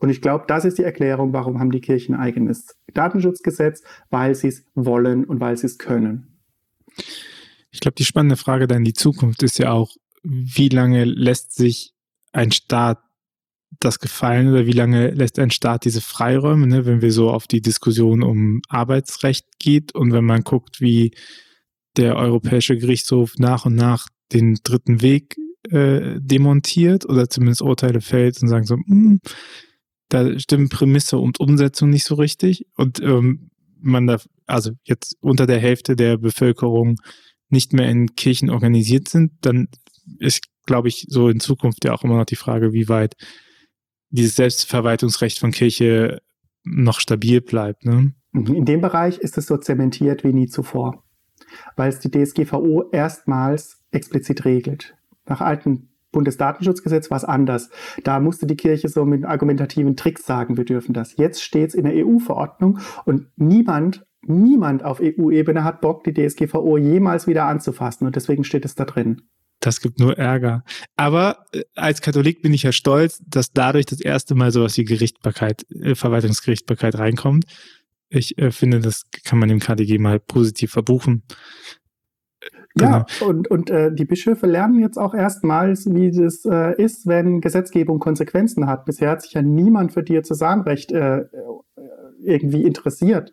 Und ich glaube, das ist die Erklärung, warum haben die Kirchen ein eigenes Datenschutzgesetz, weil sie es wollen und weil sie es können. Ich glaube, die spannende Frage dann in die Zukunft ist ja auch, wie lange lässt sich ein Staat das gefallen oder wie lange lässt ein Staat diese Freiräume, ne, wenn wir so auf die Diskussion um Arbeitsrecht geht und wenn man guckt, wie der Europäische Gerichtshof nach und nach den dritten Weg äh, demontiert oder zumindest Urteile fällt und sagen so, hm, da stimmen Prämisse und Umsetzung nicht so richtig. Und ähm, man da, also jetzt unter der Hälfte der Bevölkerung nicht mehr in Kirchen organisiert sind, dann ist, glaube ich, so in Zukunft ja auch immer noch die Frage, wie weit dieses Selbstverwaltungsrecht von Kirche noch stabil bleibt. Ne? Mhm. In dem Bereich ist es so zementiert wie nie zuvor, weil es die DSGVO erstmals explizit regelt. Nach altem Bundesdatenschutzgesetz war es anders. Da musste die Kirche so mit argumentativen Tricks sagen, wir dürfen das. Jetzt steht es in der EU-Verordnung und niemand, niemand auf EU-Ebene hat Bock, die DSGVO jemals wieder anzufassen und deswegen steht es da drin. Das gibt nur Ärger. Aber äh, als Katholik bin ich ja stolz, dass dadurch das erste Mal sowas wie Gerichtbarkeit, äh, Verwaltungsgerichtbarkeit reinkommt. Ich äh, finde, das kann man dem KDG mal positiv verbuchen. Genau. Ja, und, und äh, die Bischöfe lernen jetzt auch erstmals, wie das äh, ist, wenn Gesetzgebung Konsequenzen hat. Bisher hat sich ja niemand für Diözesanrecht äh, irgendwie interessiert.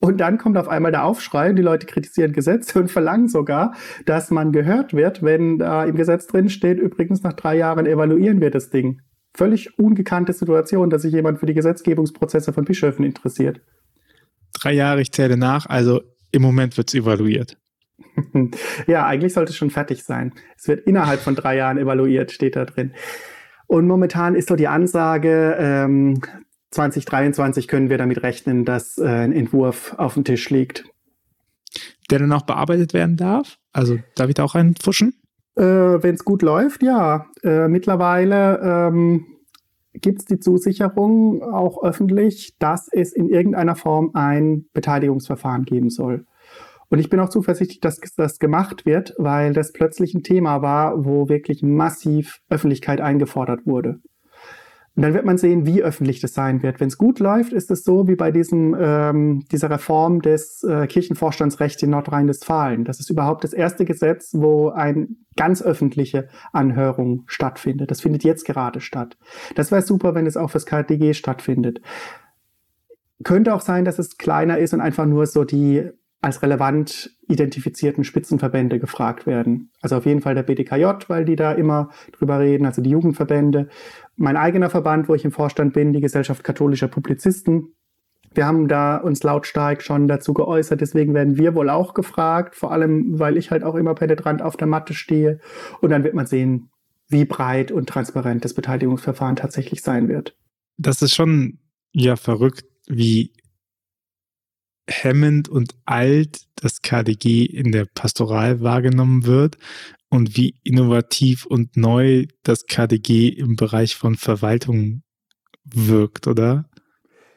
Und dann kommt auf einmal der Aufschrei, die Leute kritisieren Gesetze und verlangen sogar, dass man gehört wird, wenn da im Gesetz drin steht, übrigens nach drei Jahren evaluieren wir das Ding. Völlig ungekannte Situation, dass sich jemand für die Gesetzgebungsprozesse von Bischöfen interessiert. Drei Jahre, ich zähle nach, also im Moment wird es evaluiert. (laughs) ja, eigentlich sollte es schon fertig sein. Es wird innerhalb von drei Jahren evaluiert, steht da drin. Und momentan ist so die Ansage, ähm, 2023 können wir damit rechnen, dass äh, ein Entwurf auf dem Tisch liegt. Der dann auch bearbeitet werden darf? Also darf ich da auch reinfuschen? Äh, Wenn es gut läuft, ja. Äh, mittlerweile ähm, gibt es die Zusicherung auch öffentlich, dass es in irgendeiner Form ein Beteiligungsverfahren geben soll. Und ich bin auch zuversichtlich, dass das gemacht wird, weil das plötzlich ein Thema war, wo wirklich massiv Öffentlichkeit eingefordert wurde. Und dann wird man sehen, wie öffentlich das sein wird. Wenn es gut läuft, ist es so wie bei diesem, ähm, dieser Reform des äh, Kirchenvorstandsrechts in Nordrhein-Westfalen. Das ist überhaupt das erste Gesetz, wo eine ganz öffentliche Anhörung stattfindet. Das findet jetzt gerade statt. Das wäre super, wenn es auch fürs KDG stattfindet. Könnte auch sein, dass es kleiner ist und einfach nur so die als relevant identifizierten Spitzenverbände gefragt werden. Also auf jeden Fall der BDKJ, weil die da immer drüber reden, also die Jugendverbände. Mein eigener Verband, wo ich im Vorstand bin, die Gesellschaft katholischer Publizisten. Wir haben da uns lautstark schon dazu geäußert, deswegen werden wir wohl auch gefragt, vor allem, weil ich halt auch immer penetrant auf der Matte stehe. Und dann wird man sehen, wie breit und transparent das Beteiligungsverfahren tatsächlich sein wird. Das ist schon ja verrückt, wie hemmend und alt das KDG in der Pastoral wahrgenommen wird und wie innovativ und neu das KDG im Bereich von Verwaltung wirkt, oder?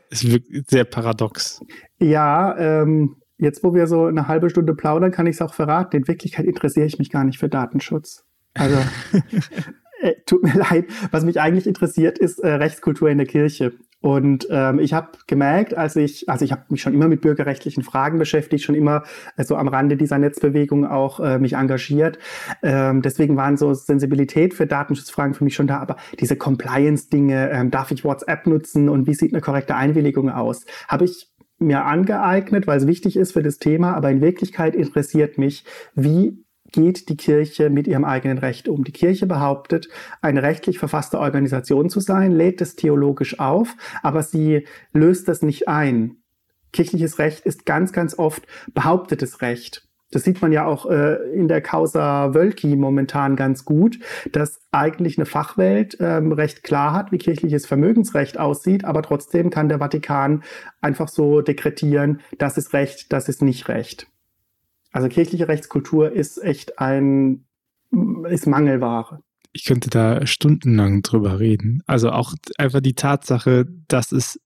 Es wirkt sehr paradox. Ja, ähm, jetzt wo wir so eine halbe Stunde plaudern, kann ich es auch verraten. In Wirklichkeit interessiere ich mich gar nicht für Datenschutz. Also (laughs) äh, tut mir leid. Was mich eigentlich interessiert, ist äh, Rechtskultur in der Kirche. Und ähm, ich habe gemerkt, als ich, also ich habe mich schon immer mit bürgerrechtlichen Fragen beschäftigt, schon immer so am Rande dieser Netzbewegung auch äh, mich engagiert. Ähm, deswegen waren so Sensibilität für Datenschutzfragen für mich schon da. Aber diese Compliance-Dinge, ähm, darf ich WhatsApp nutzen und wie sieht eine korrekte Einwilligung aus, habe ich mir angeeignet, weil es wichtig ist für das Thema. Aber in Wirklichkeit interessiert mich, wie geht die Kirche mit ihrem eigenen Recht um. Die Kirche behauptet, eine rechtlich verfasste Organisation zu sein, lädt es theologisch auf, aber sie löst das nicht ein. Kirchliches Recht ist ganz, ganz oft behauptetes Recht. Das sieht man ja auch äh, in der Causa Wölki momentan ganz gut, dass eigentlich eine Fachwelt ähm, recht klar hat, wie kirchliches Vermögensrecht aussieht, aber trotzdem kann der Vatikan einfach so dekretieren, das ist Recht, das ist nicht Recht. Also kirchliche Rechtskultur ist echt ein, ist Mangelware. Ich könnte da stundenlang drüber reden. Also auch einfach die Tatsache, dass es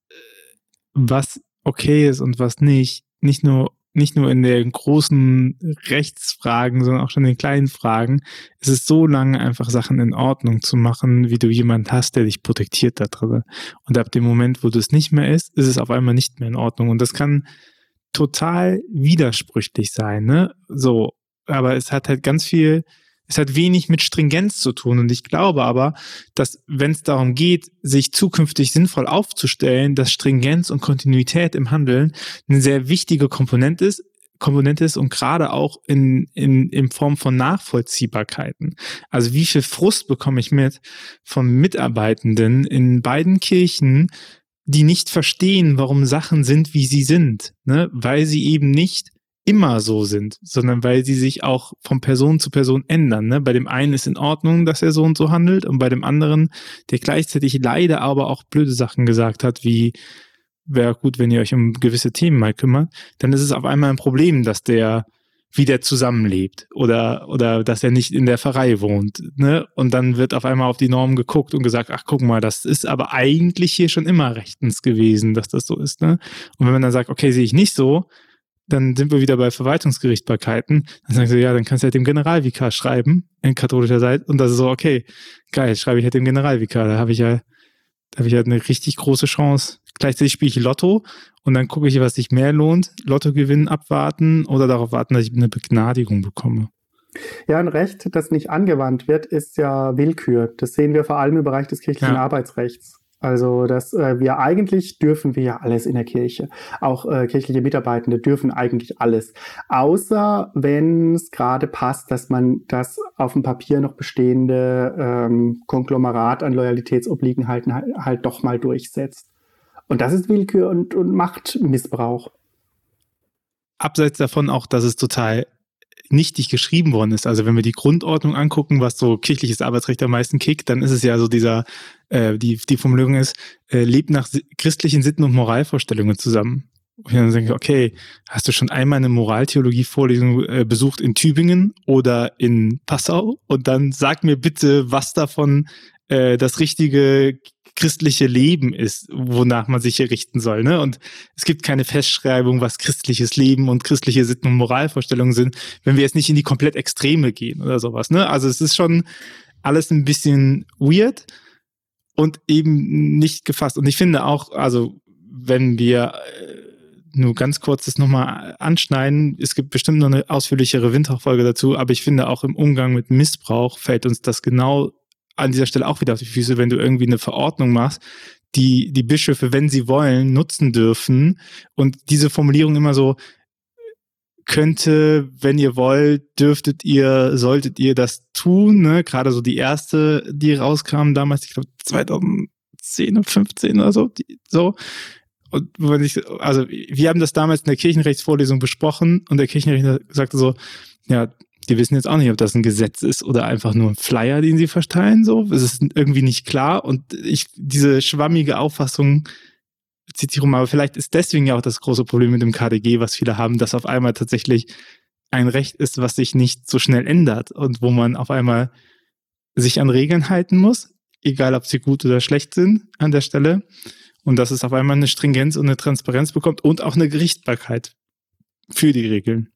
was okay ist und was nicht, nicht nur nicht nur in den großen Rechtsfragen, sondern auch schon in den kleinen Fragen, ist es so lange einfach Sachen in Ordnung zu machen, wie du jemanden hast, der dich protektiert da drin. Und ab dem Moment, wo du es nicht mehr ist, ist es auf einmal nicht mehr in Ordnung. Und das kann total widersprüchlich sein, ne? So, aber es hat halt ganz viel, es hat wenig mit Stringenz zu tun. Und ich glaube aber, dass wenn es darum geht, sich zukünftig sinnvoll aufzustellen, dass Stringenz und Kontinuität im Handeln eine sehr wichtige Komponente ist, Komponente ist und gerade auch in, in, in Form von Nachvollziehbarkeiten. Also wie viel Frust bekomme ich mit von Mitarbeitenden in beiden Kirchen, die nicht verstehen, warum Sachen sind, wie sie sind, ne? weil sie eben nicht immer so sind, sondern weil sie sich auch von Person zu Person ändern. Ne? Bei dem einen ist in Ordnung, dass er so und so handelt, und bei dem anderen, der gleichzeitig leider aber auch blöde Sachen gesagt hat, wie wäre gut, wenn ihr euch um gewisse Themen mal kümmert, dann ist es auf einmal ein Problem, dass der wie der zusammenlebt oder, oder dass er nicht in der Pfarrei wohnt. Ne? Und dann wird auf einmal auf die Normen geguckt und gesagt, ach guck mal, das ist aber eigentlich hier schon immer rechtens gewesen, dass das so ist. Ne? Und wenn man dann sagt, okay, sehe ich nicht so, dann sind wir wieder bei Verwaltungsgerichtbarkeiten. Dann sagen sie, ja, dann kannst du halt dem Generalvikar schreiben, in katholischer Seite. Und das ist so, okay, geil, schreibe ich halt dem Generalvikar. Da habe ich ja, da habe ich halt eine richtig große Chance. Gleichzeitig spiele ich Lotto und dann gucke ich, was sich mehr lohnt. Lottogewinn abwarten oder darauf warten, dass ich eine Begnadigung bekomme. Ja, ein Recht, das nicht angewandt wird, ist ja Willkür. Das sehen wir vor allem im Bereich des kirchlichen ja. Arbeitsrechts. Also, dass äh, wir eigentlich dürfen wir ja alles in der Kirche. Auch äh, kirchliche Mitarbeitende dürfen eigentlich alles. Außer wenn es gerade passt, dass man das auf dem Papier noch bestehende ähm, Konglomerat an Loyalitätsobliegenheiten halt, halt doch mal durchsetzt. Und das ist Willkür und, und Machtmissbrauch. Abseits davon auch, dass es total nichtig geschrieben worden ist. Also wenn wir die Grundordnung angucken, was so kirchliches Arbeitsrecht am meisten kickt, dann ist es ja so dieser, äh, die, die Formulierung ist, äh, lebt nach christlichen Sitten und Moralvorstellungen zusammen. Und ich dann denke, okay, hast du schon einmal eine Moraltheologie-Vorlesung äh, besucht in Tübingen oder in Passau? Und dann sag mir bitte, was davon äh, das richtige christliche Leben ist, wonach man sich hier richten soll. Ne? Und es gibt keine Festschreibung, was christliches Leben und christliche Sitten- und Moralvorstellungen sind, wenn wir jetzt nicht in die komplett Extreme gehen oder sowas. Ne? Also es ist schon alles ein bisschen weird und eben nicht gefasst. Und ich finde auch, also wenn wir äh, nur ganz kurz das nochmal anschneiden. Es gibt bestimmt noch eine ausführlichere Windhauchfolge dazu, aber ich finde auch im Umgang mit Missbrauch fällt uns das genau an dieser Stelle auch wieder auf die Füße, wenn du irgendwie eine Verordnung machst, die die Bischöfe, wenn sie wollen, nutzen dürfen und diese Formulierung immer so könnte, wenn ihr wollt, dürftet ihr, solltet ihr das tun, ne? Gerade so die erste, die rauskam damals, ich glaube 2010 oder 15 oder so, die, so und wenn ich, also wir haben das damals in der Kirchenrechtsvorlesung besprochen und der Kirchenrechtler sagte so, ja, die wissen jetzt auch nicht, ob das ein Gesetz ist oder einfach nur ein Flyer, den sie verteilen, so. Es ist irgendwie nicht klar und ich, diese schwammige Auffassung zieht sich aber vielleicht ist deswegen ja auch das große Problem mit dem KDG, was viele haben, dass auf einmal tatsächlich ein Recht ist, was sich nicht so schnell ändert und wo man auf einmal sich an Regeln halten muss, egal ob sie gut oder schlecht sind an der Stelle und dass es auf einmal eine Stringenz und eine Transparenz bekommt und auch eine Gerichtbarkeit für die Regeln.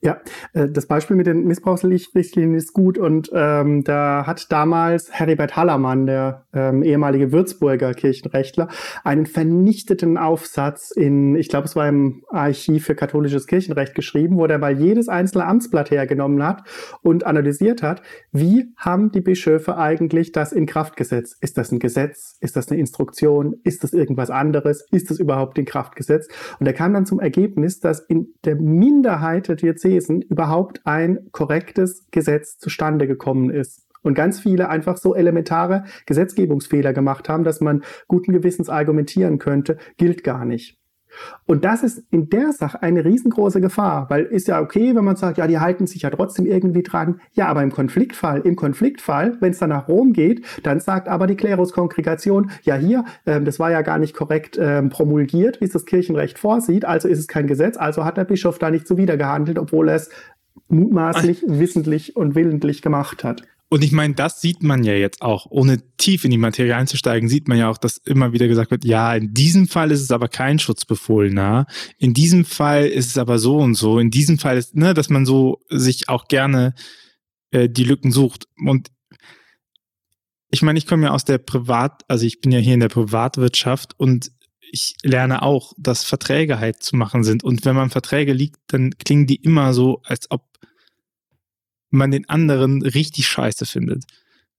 Ja, äh, das Beispiel mit den Missbrauchsrichtlinien ist gut und ähm, da hat damals Heribert Hallermann, der ähm, ehemalige Würzburger Kirchenrechtler, einen vernichteten Aufsatz in, ich glaube, es war im Archiv für katholisches Kirchenrecht geschrieben, wo er mal jedes einzelne Amtsblatt hergenommen hat und analysiert hat, wie haben die Bischöfe eigentlich das in Kraft gesetzt? Ist das ein Gesetz? Ist das eine Instruktion? Ist das irgendwas anderes? Ist das überhaupt in Kraft gesetzt? Und er kam dann zum Ergebnis, dass in der Minderheit der Diözesen überhaupt ein korrektes Gesetz zustande gekommen ist. Und ganz viele einfach so elementare Gesetzgebungsfehler gemacht haben, dass man guten Gewissens argumentieren könnte, gilt gar nicht. Und das ist in der Sache eine riesengroße Gefahr, weil ist ja okay, wenn man sagt, ja, die halten sich ja trotzdem irgendwie dran. Ja, aber im Konfliktfall, im Konfliktfall, wenn es dann nach Rom geht, dann sagt aber die Kleruskongregation, ja hier, ähm, das war ja gar nicht korrekt ähm, promulgiert, wie es das Kirchenrecht vorsieht, also ist es kein Gesetz, also hat der Bischof da nicht zuwider gehandelt, obwohl er es mutmaßlich, wissentlich und willentlich gemacht hat. Und ich meine, das sieht man ja jetzt auch, ohne tief in die Materie einzusteigen, sieht man ja auch, dass immer wieder gesagt wird, ja, in diesem Fall ist es aber kein Schutzbefohlener, in diesem Fall ist es aber so und so, in diesem Fall ist, ne, dass man so sich auch gerne äh, die Lücken sucht. Und ich meine, ich komme ja aus der Privat, also ich bin ja hier in der Privatwirtschaft und ich lerne auch, dass Verträge halt zu machen sind. Und wenn man Verträge liegt, dann klingen die immer so, als ob man den anderen richtig scheiße findet.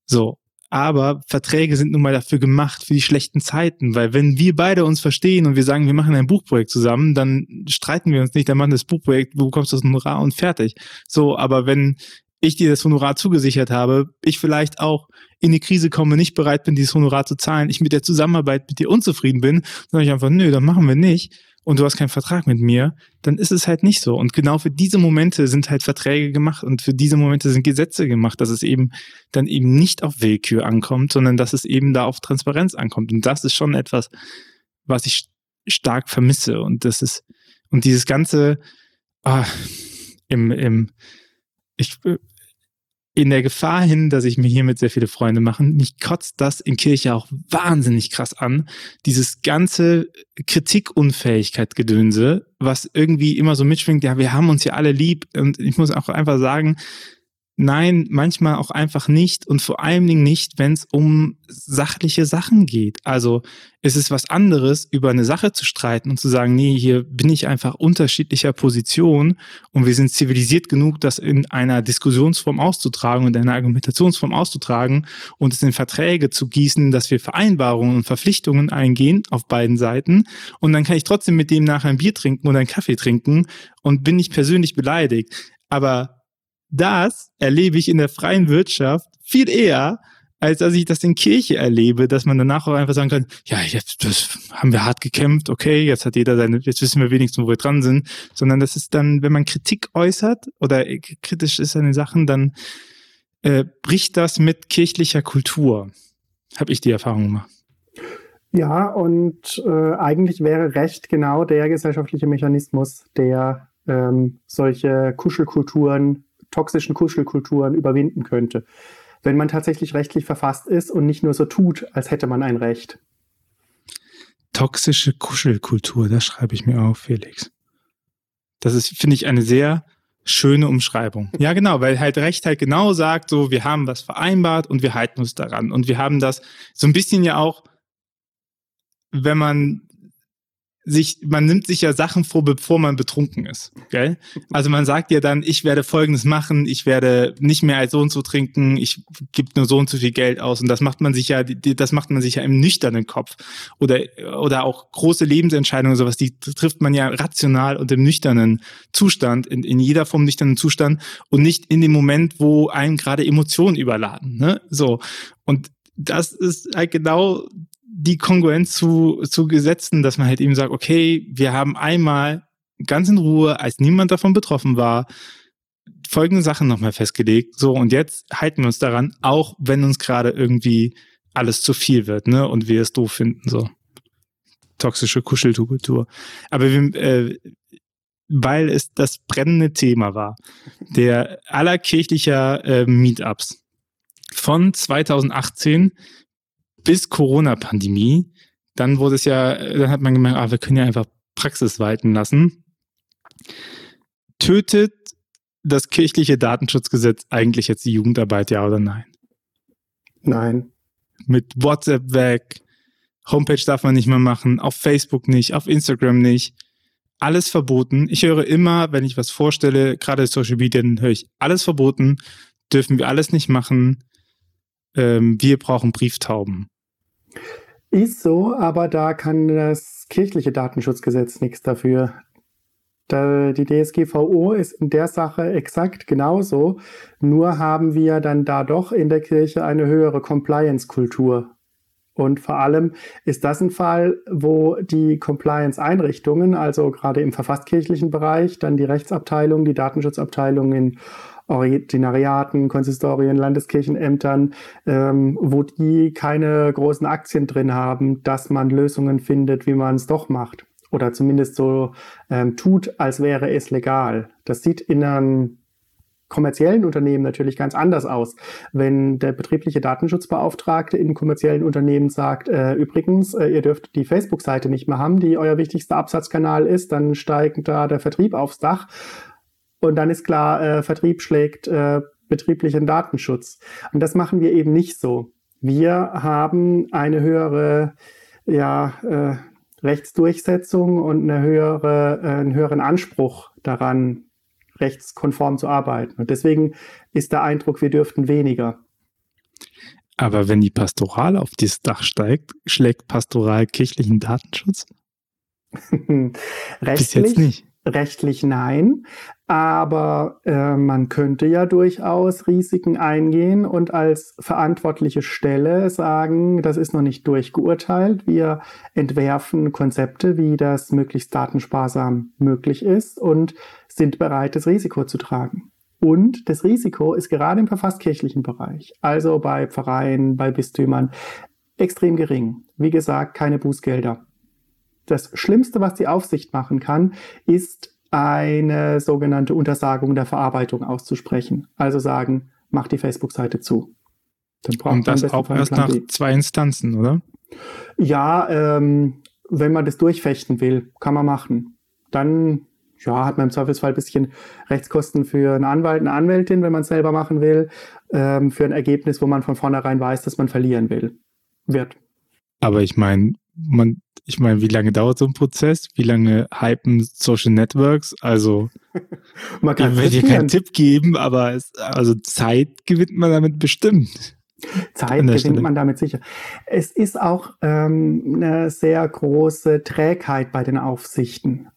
So. Aber Verträge sind nun mal dafür gemacht, für die schlechten Zeiten, weil wenn wir beide uns verstehen und wir sagen, wir machen ein Buchprojekt zusammen, dann streiten wir uns nicht, dann machen das Buchprojekt, du bekommst das Honorar und fertig. So, aber wenn ich dir das Honorar zugesichert habe, ich vielleicht auch in die Krise komme, nicht bereit bin, dieses Honorar zu zahlen, ich mit der Zusammenarbeit mit dir unzufrieden bin, dann sage ich einfach, nö, dann machen wir nicht und du hast keinen Vertrag mit mir, dann ist es halt nicht so. Und genau für diese Momente sind halt Verträge gemacht und für diese Momente sind Gesetze gemacht, dass es eben dann eben nicht auf Willkür ankommt, sondern dass es eben da auf Transparenz ankommt. Und das ist schon etwas, was ich stark vermisse. Und das ist, und dieses ganze, ah, im, im, ich, in der Gefahr hin, dass ich mir hiermit sehr viele Freunde mache, mich kotzt das in Kirche auch wahnsinnig krass an. Dieses ganze Kritikunfähigkeit-Gedönse, was irgendwie immer so mitschwingt, ja, wir haben uns ja alle lieb. Und ich muss auch einfach sagen, Nein, manchmal auch einfach nicht und vor allen Dingen nicht, wenn es um sachliche Sachen geht. Also es ist was anderes, über eine Sache zu streiten und zu sagen, nee, hier bin ich einfach unterschiedlicher Position und wir sind zivilisiert genug, das in einer Diskussionsform auszutragen und in einer Argumentationsform auszutragen und es in Verträge zu gießen, dass wir Vereinbarungen und Verpflichtungen eingehen auf beiden Seiten und dann kann ich trotzdem mit dem nachher ein Bier trinken oder einen Kaffee trinken und bin nicht persönlich beleidigt. Aber das erlebe ich in der freien Wirtschaft viel eher, als dass ich das in Kirche erlebe, dass man danach auch einfach sagen kann, ja, jetzt das haben wir hart gekämpft, okay, jetzt hat jeder seine, jetzt wissen wir wenigstens, wo wir dran sind, sondern das ist dann, wenn man Kritik äußert oder kritisch ist an den Sachen, dann äh, bricht das mit kirchlicher Kultur. Habe ich die Erfahrung gemacht. Ja, und äh, eigentlich wäre Recht genau der gesellschaftliche Mechanismus, der ähm, solche Kuschelkulturen, toxischen Kuschelkulturen überwinden könnte. Wenn man tatsächlich rechtlich verfasst ist und nicht nur so tut, als hätte man ein Recht. Toxische Kuschelkultur, das schreibe ich mir auf, Felix. Das ist, finde ich, eine sehr schöne Umschreibung. Ja, genau, weil halt Recht halt genau sagt, so, wir haben was vereinbart und wir halten uns daran. Und wir haben das so ein bisschen ja auch wenn man sich, man nimmt sich ja Sachen vor, bevor man betrunken ist. Gell? Also man sagt ja dann, ich werde folgendes machen, ich werde nicht mehr als so und so trinken, ich gebe nur so und so viel Geld aus. Und das macht man sich ja, das macht man sich ja im nüchternen Kopf. Oder, oder auch große Lebensentscheidungen, sowas, die trifft man ja rational und im nüchternen Zustand, in, in jeder Form nüchternen Zustand und nicht in dem Moment, wo einen gerade Emotionen überladen. Ne? So. Und das ist halt genau die Kongruenz zu, zu Gesetzen, dass man halt eben sagt, okay, wir haben einmal ganz in Ruhe, als niemand davon betroffen war, folgende Sachen nochmal festgelegt. So, und jetzt halten wir uns daran, auch wenn uns gerade irgendwie alles zu viel wird, ne? Und wir es doof finden, so. Toxische Kuschelkultur. Aber wir, äh, weil es das brennende Thema war, der allerkirchlicher äh, Meetups von 2018 bis Corona-Pandemie, dann wurde es ja, dann hat man gemerkt, ah, wir können ja einfach Praxis walten lassen. Tötet das kirchliche Datenschutzgesetz eigentlich jetzt die Jugendarbeit, ja oder nein? Nein. Mit WhatsApp weg, Homepage darf man nicht mehr machen, auf Facebook nicht, auf Instagram nicht. Alles verboten. Ich höre immer, wenn ich was vorstelle, gerade Social Media, dann höre ich alles verboten, dürfen wir alles nicht machen. Ähm, wir brauchen Brieftauben. Ist so, aber da kann das kirchliche Datenschutzgesetz nichts dafür. Da, die DSGVO ist in der Sache exakt genauso, nur haben wir dann da doch in der Kirche eine höhere Compliance-Kultur. Und vor allem ist das ein Fall, wo die Compliance-Einrichtungen, also gerade im verfasskirchlichen Bereich, dann die Rechtsabteilung, die Datenschutzabteilung in Ordinariaten, Konsistorien, Landeskirchenämtern, ähm, wo die keine großen Aktien drin haben, dass man Lösungen findet, wie man es doch macht. Oder zumindest so ähm, tut, als wäre es legal. Das sieht in einem kommerziellen Unternehmen natürlich ganz anders aus. Wenn der betriebliche Datenschutzbeauftragte in kommerziellen Unternehmen sagt, äh, übrigens, äh, ihr dürft die Facebook-Seite nicht mehr haben, die euer wichtigster Absatzkanal ist, dann steigt da der Vertrieb aufs Dach und dann ist klar, äh, Vertrieb schlägt äh, betrieblichen Datenschutz. Und das machen wir eben nicht so. Wir haben eine höhere ja, äh, Rechtsdurchsetzung und eine höhere, äh, einen höheren Anspruch daran, rechtskonform zu arbeiten. Und deswegen ist der Eindruck, wir dürften weniger. Aber wenn die Pastoral auf dieses Dach steigt, schlägt Pastoral kirchlichen Datenschutz? Rechtlich, (laughs) Bis jetzt nicht. Rechtlich nein, aber äh, man könnte ja durchaus Risiken eingehen und als verantwortliche Stelle sagen, das ist noch nicht durchgeurteilt. Wir entwerfen Konzepte, wie das möglichst datensparsam möglich ist und sind bereit, das Risiko zu tragen. Und das Risiko ist gerade im verfasskirchlichen Bereich, also bei Pfarreien, bei Bistümern, extrem gering. Wie gesagt, keine Bußgelder. Das Schlimmste, was die Aufsicht machen kann, ist eine sogenannte Untersagung der Verarbeitung auszusprechen. Also sagen, mach die Facebook-Seite zu. Dann braucht Und das auch erst nach zwei Instanzen, oder? Ja, ähm, wenn man das durchfechten will, kann man machen. Dann ja, hat man im Zweifelsfall ein bisschen Rechtskosten für einen Anwalt, eine Anwältin, wenn man es selber machen will, ähm, für ein Ergebnis, wo man von vornherein weiß, dass man verlieren will. Wird. Aber ich meine, man, ich meine, wie lange dauert so ein Prozess? Wie lange hypen Social Networks? Also, (laughs) man kann ich werde dir keinen Tipp geben, aber es, also Zeit gewinnt man damit bestimmt. Zeit gewinnt Stelle. man damit sicher. Es ist auch ähm, eine sehr große Trägheit bei den Aufsichten.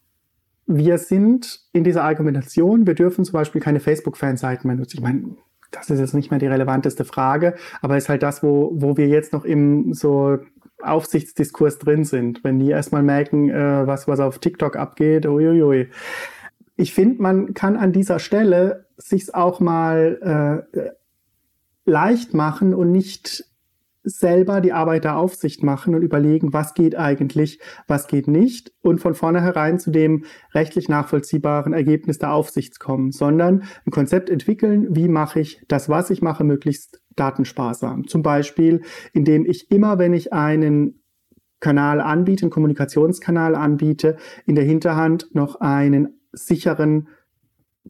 Wir sind in dieser Argumentation, wir dürfen zum Beispiel keine Facebook-Fanseiten mehr nutzen. Ich meine, das ist jetzt nicht mehr die relevanteste Frage, aber ist halt das, wo, wo wir jetzt noch im so Aufsichtsdiskurs drin sind, wenn die erstmal merken, äh, was, was auf TikTok abgeht, uiuiui. Ich finde, man kann an dieser Stelle sich auch mal äh, leicht machen und nicht selber die Arbeit der Aufsicht machen und überlegen, was geht eigentlich, was geht nicht und von vornherein zu dem rechtlich nachvollziehbaren Ergebnis der Aufsicht kommen, sondern ein Konzept entwickeln, wie mache ich das, was ich mache, möglichst datensparsam. Zum Beispiel, indem ich immer, wenn ich einen Kanal anbiete, einen Kommunikationskanal anbiete, in der Hinterhand noch einen sicheren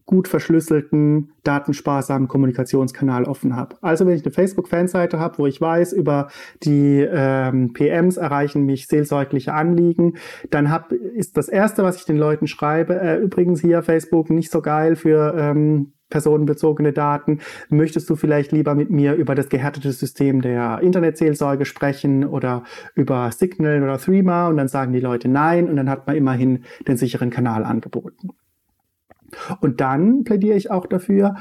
gut verschlüsselten, datensparsamen Kommunikationskanal offen habe. Also wenn ich eine Facebook-Fanseite habe, wo ich weiß, über die ähm, PMs erreichen mich seelsorgliche Anliegen, dann hab, ist das Erste, was ich den Leuten schreibe, äh, übrigens hier Facebook nicht so geil für ähm, personenbezogene Daten. Möchtest du vielleicht lieber mit mir über das gehärtete System der Internetseelsorge sprechen oder über Signal oder Threema? Und dann sagen die Leute nein und dann hat man immerhin den sicheren Kanal angeboten. Und dann plädiere ich auch dafür,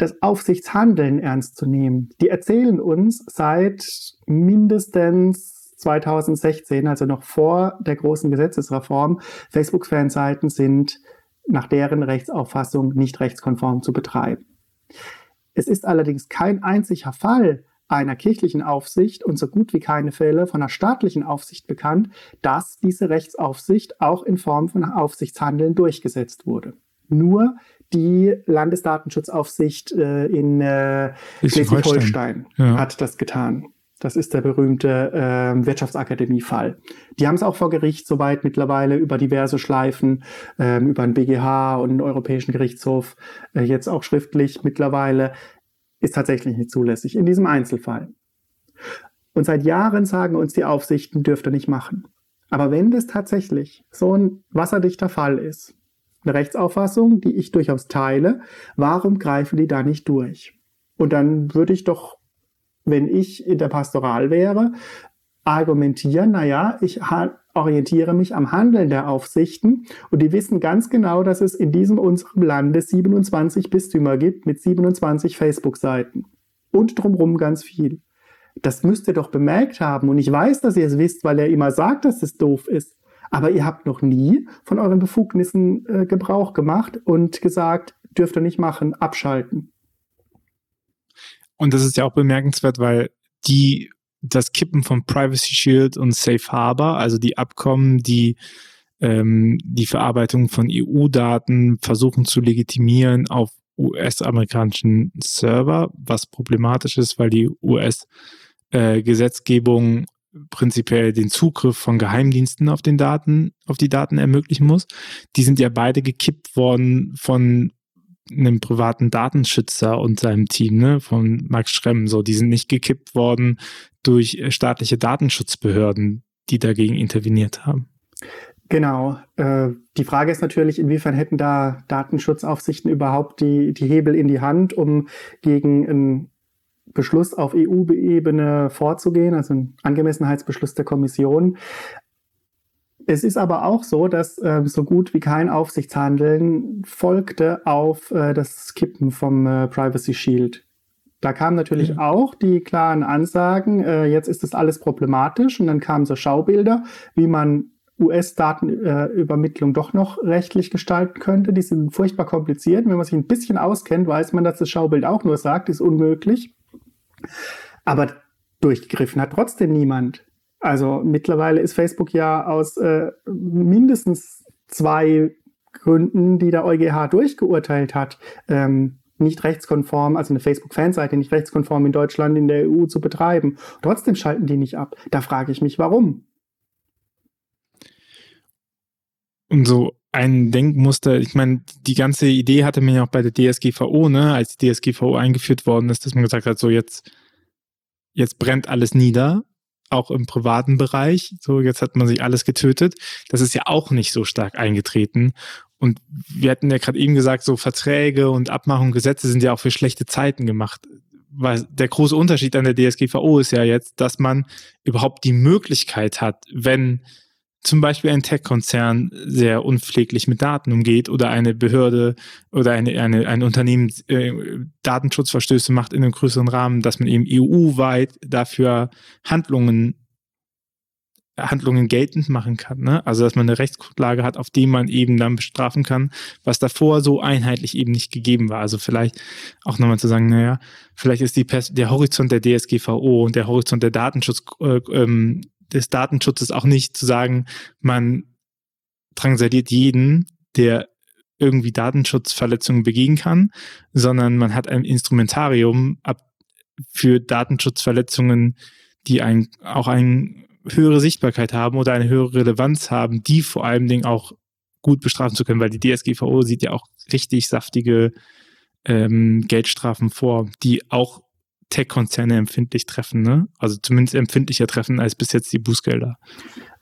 das Aufsichtshandeln ernst zu nehmen. Die erzählen uns seit mindestens 2016, also noch vor der großen Gesetzesreform, Facebook-Fanseiten sind nach deren Rechtsauffassung nicht rechtskonform zu betreiben. Es ist allerdings kein einziger Fall einer kirchlichen Aufsicht und so gut wie keine Fälle von einer staatlichen Aufsicht bekannt, dass diese Rechtsaufsicht auch in Form von Aufsichtshandeln durchgesetzt wurde nur die Landesdatenschutzaufsicht äh, in äh, Schleswig-Holstein ja. hat das getan. Das ist der berühmte äh, Wirtschaftsakademie-Fall. Die haben es auch vor Gericht soweit mittlerweile über diverse Schleifen, ähm, über den BGH und den Europäischen Gerichtshof, äh, jetzt auch schriftlich mittlerweile, ist tatsächlich nicht zulässig in diesem Einzelfall. Und seit Jahren sagen uns die Aufsichten, dürft ihr nicht machen. Aber wenn das tatsächlich so ein wasserdichter Fall ist, eine Rechtsauffassung, die ich durchaus teile. Warum greifen die da nicht durch? Und dann würde ich doch, wenn ich in der Pastoral wäre, argumentieren, naja, ich orientiere mich am Handeln der Aufsichten und die wissen ganz genau, dass es in diesem unserem Lande 27 Bistümer gibt mit 27 Facebook-Seiten und drumherum ganz viel. Das müsst ihr doch bemerkt haben und ich weiß, dass ihr es wisst, weil er immer sagt, dass es doof ist aber ihr habt noch nie von euren Befugnissen äh, Gebrauch gemacht und gesagt, dürft ihr nicht machen, abschalten. Und das ist ja auch bemerkenswert, weil die das Kippen von Privacy Shield und Safe Harbor, also die Abkommen, die ähm, die Verarbeitung von EU-Daten versuchen zu legitimieren auf US-amerikanischen Server, was problematisch ist, weil die US-Gesetzgebung äh, prinzipiell den Zugriff von Geheimdiensten auf den Daten, auf die Daten ermöglichen muss. Die sind ja beide gekippt worden von einem privaten Datenschützer und seinem Team, ne, von Max Schremm. So, die sind nicht gekippt worden durch äh, staatliche Datenschutzbehörden, die dagegen interveniert haben. Genau. Äh, die Frage ist natürlich, inwiefern hätten da Datenschutzaufsichten überhaupt die, die Hebel in die Hand, um gegen ein Beschluss auf EU-Ebene vorzugehen, also ein Angemessenheitsbeschluss der Kommission. Es ist aber auch so, dass äh, so gut wie kein Aufsichtshandeln folgte auf äh, das Kippen vom äh, Privacy Shield. Da kamen natürlich mhm. auch die klaren Ansagen, äh, jetzt ist das alles problematisch und dann kamen so Schaubilder, wie man US-Datenübermittlung doch noch rechtlich gestalten könnte. Die sind furchtbar kompliziert. Wenn man sich ein bisschen auskennt, weiß man, dass das Schaubild auch nur sagt, ist unmöglich. Aber durchgegriffen hat trotzdem niemand. Also mittlerweile ist Facebook ja aus äh, mindestens zwei Gründen, die der EuGH durchgeurteilt hat, ähm, nicht rechtskonform, also eine Facebook-Fanseite nicht rechtskonform in Deutschland, in der EU zu betreiben. Trotzdem schalten die nicht ab. Da frage ich mich, warum. Und so ein Denkmuster, ich meine, die ganze Idee hatte man ja auch bei der DSGVO, ne, als die DSGVO eingeführt worden ist, dass man gesagt hat, so jetzt, jetzt brennt alles nieder, auch im privaten Bereich. So, jetzt hat man sich alles getötet. Das ist ja auch nicht so stark eingetreten. Und wir hatten ja gerade eben gesagt, so Verträge und Abmachungen, Gesetze sind ja auch für schlechte Zeiten gemacht. Weil der große Unterschied an der DSGVO ist ja jetzt, dass man überhaupt die Möglichkeit hat, wenn zum Beispiel ein Tech-Konzern sehr unpfleglich mit Daten umgeht oder eine Behörde oder eine, eine, ein Unternehmen äh, Datenschutzverstöße macht in einem größeren Rahmen, dass man eben EU-weit dafür Handlungen Handlungen geltend machen kann. Ne? Also dass man eine Rechtsgrundlage hat, auf die man eben dann bestrafen kann, was davor so einheitlich eben nicht gegeben war. Also vielleicht auch nochmal zu sagen, naja, vielleicht ist die Pers der Horizont der DSGVO und der Horizont der Datenschutz, äh, ähm, des Datenschutzes auch nicht zu sagen, man drangsaliert jeden, der irgendwie Datenschutzverletzungen begehen kann, sondern man hat ein Instrumentarium ab für Datenschutzverletzungen, die ein, auch eine höhere Sichtbarkeit haben oder eine höhere Relevanz haben, die vor allem Dingen auch gut bestrafen zu können, weil die DSGVO sieht ja auch richtig saftige ähm, Geldstrafen vor, die auch Tech-Konzerne empfindlich treffen, ne? Also zumindest empfindlicher treffen als bis jetzt die Bußgelder.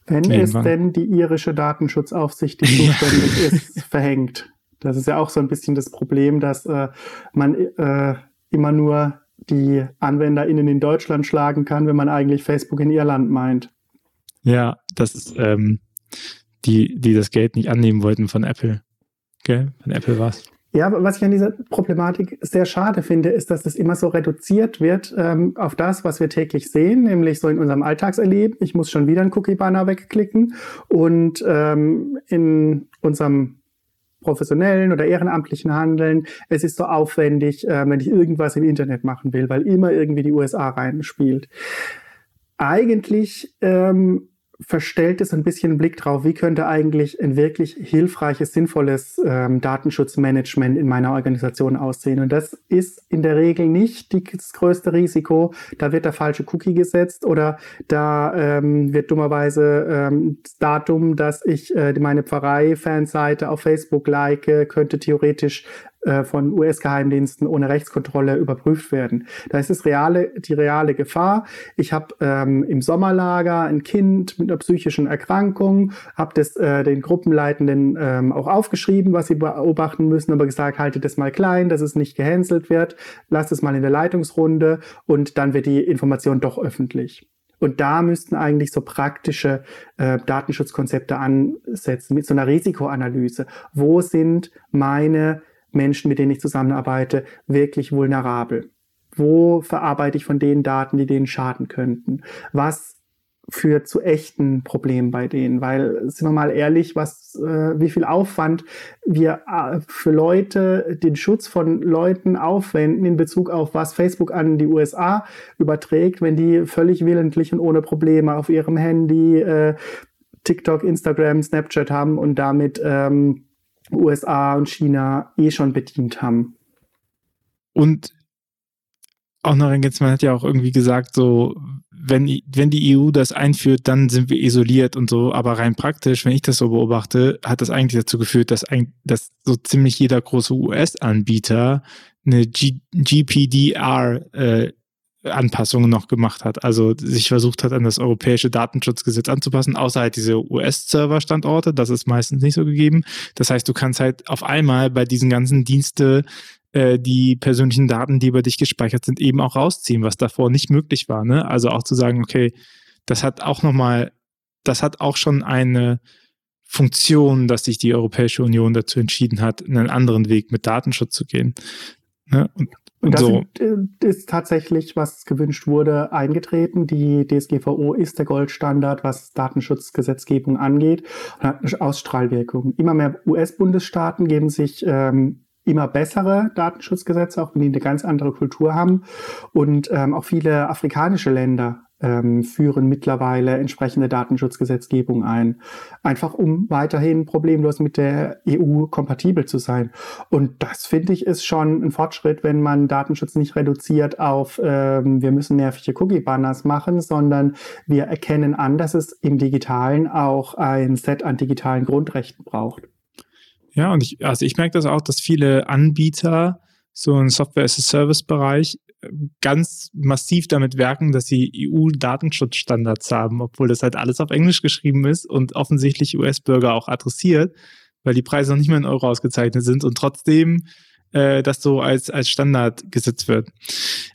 Wenn Irgendwann. es denn die irische Datenschutzaufsicht, die (laughs) zuständig ist, verhängt. Das ist ja auch so ein bisschen das Problem, dass äh, man äh, immer nur die AnwenderInnen in Deutschland schlagen kann, wenn man eigentlich Facebook in Irland meint. Ja, das ist ähm, die, die das Geld nicht annehmen wollten von Apple. Gell? Von Apple war es. Ja, was ich an dieser Problematik sehr schade finde, ist, dass es immer so reduziert wird ähm, auf das, was wir täglich sehen, nämlich so in unserem Alltagserleben. Ich muss schon wieder einen Cookie-Banner wegklicken und ähm, in unserem professionellen oder ehrenamtlichen Handeln. Es ist so aufwendig, äh, wenn ich irgendwas im Internet machen will, weil immer irgendwie die USA reinspielt. Eigentlich ähm, verstellt es ein bisschen Blick drauf, wie könnte eigentlich ein wirklich hilfreiches, sinnvolles ähm, Datenschutzmanagement in meiner Organisation aussehen. Und das ist in der Regel nicht das größte Risiko. Da wird der falsche Cookie gesetzt oder da ähm, wird dummerweise ähm, das Datum, dass ich äh, meine Pfarrei-Fanseite auf Facebook like, könnte theoretisch von US-Geheimdiensten ohne Rechtskontrolle überprüft werden. Da ist es reale, die reale Gefahr. Ich habe ähm, im Sommerlager ein Kind mit einer psychischen Erkrankung, habe das äh, den Gruppenleitenden ähm, auch aufgeschrieben, was sie beobachten müssen, aber gesagt, haltet das mal klein, dass es nicht gehänselt wird, lasst es mal in der Leitungsrunde und dann wird die Information doch öffentlich. Und da müssten eigentlich so praktische äh, Datenschutzkonzepte ansetzen mit so einer Risikoanalyse. Wo sind meine Menschen, mit denen ich zusammenarbeite, wirklich vulnerabel? Wo verarbeite ich von den Daten, die denen schaden könnten? Was führt zu echten Problemen bei denen, weil sind wir mal ehrlich, was äh, wie viel Aufwand wir äh, für Leute den Schutz von Leuten aufwenden in Bezug auf was Facebook an die USA überträgt, wenn die völlig willentlich und ohne Probleme auf ihrem Handy äh, TikTok, Instagram, Snapchat haben und damit ähm, USA und China eh schon bedient haben. Und auch noch jetzt, man hat ja auch irgendwie gesagt, so, wenn, wenn die EU das einführt, dann sind wir isoliert und so. Aber rein praktisch, wenn ich das so beobachte, hat das eigentlich dazu geführt, dass, ein, dass so ziemlich jeder große US-Anbieter eine G GPDR äh, Anpassungen noch gemacht hat. Also sich versucht hat, an das europäische Datenschutzgesetz anzupassen, außer halt diese US-Server-Standorte. Das ist meistens nicht so gegeben. Das heißt, du kannst halt auf einmal bei diesen ganzen Dienste äh, die persönlichen Daten, die über dich gespeichert sind, eben auch rausziehen, was davor nicht möglich war. Ne? Also auch zu sagen, okay, das hat auch nochmal, das hat auch schon eine Funktion, dass sich die Europäische Union dazu entschieden hat, einen anderen Weg mit Datenschutz zu gehen. Ne? Und und das so. Äh, ist tatsächlich, was gewünscht wurde, eingetreten. Die DSGVO ist der Goldstandard, was Datenschutzgesetzgebung angeht und hat eine Ausstrahlwirkung. Immer mehr US-Bundesstaaten geben sich ähm, immer bessere Datenschutzgesetze, auch wenn die eine ganz andere Kultur haben. Und ähm, auch viele afrikanische Länder ähm, führen mittlerweile entsprechende Datenschutzgesetzgebung ein. Einfach um weiterhin problemlos mit der EU kompatibel zu sein. Und das finde ich ist schon ein Fortschritt, wenn man Datenschutz nicht reduziert auf, ähm, wir müssen nervige Cookie-Banners machen, sondern wir erkennen an, dass es im Digitalen auch ein Set an digitalen Grundrechten braucht. Ja, und ich, also ich merke das auch, dass viele Anbieter so im Software-as-a-Service-Bereich ganz massiv damit werken, dass sie EU-Datenschutzstandards haben, obwohl das halt alles auf Englisch geschrieben ist und offensichtlich US-Bürger auch adressiert, weil die Preise noch nicht mehr in Euro ausgezeichnet sind und trotzdem äh, das so als, als Standard gesetzt wird.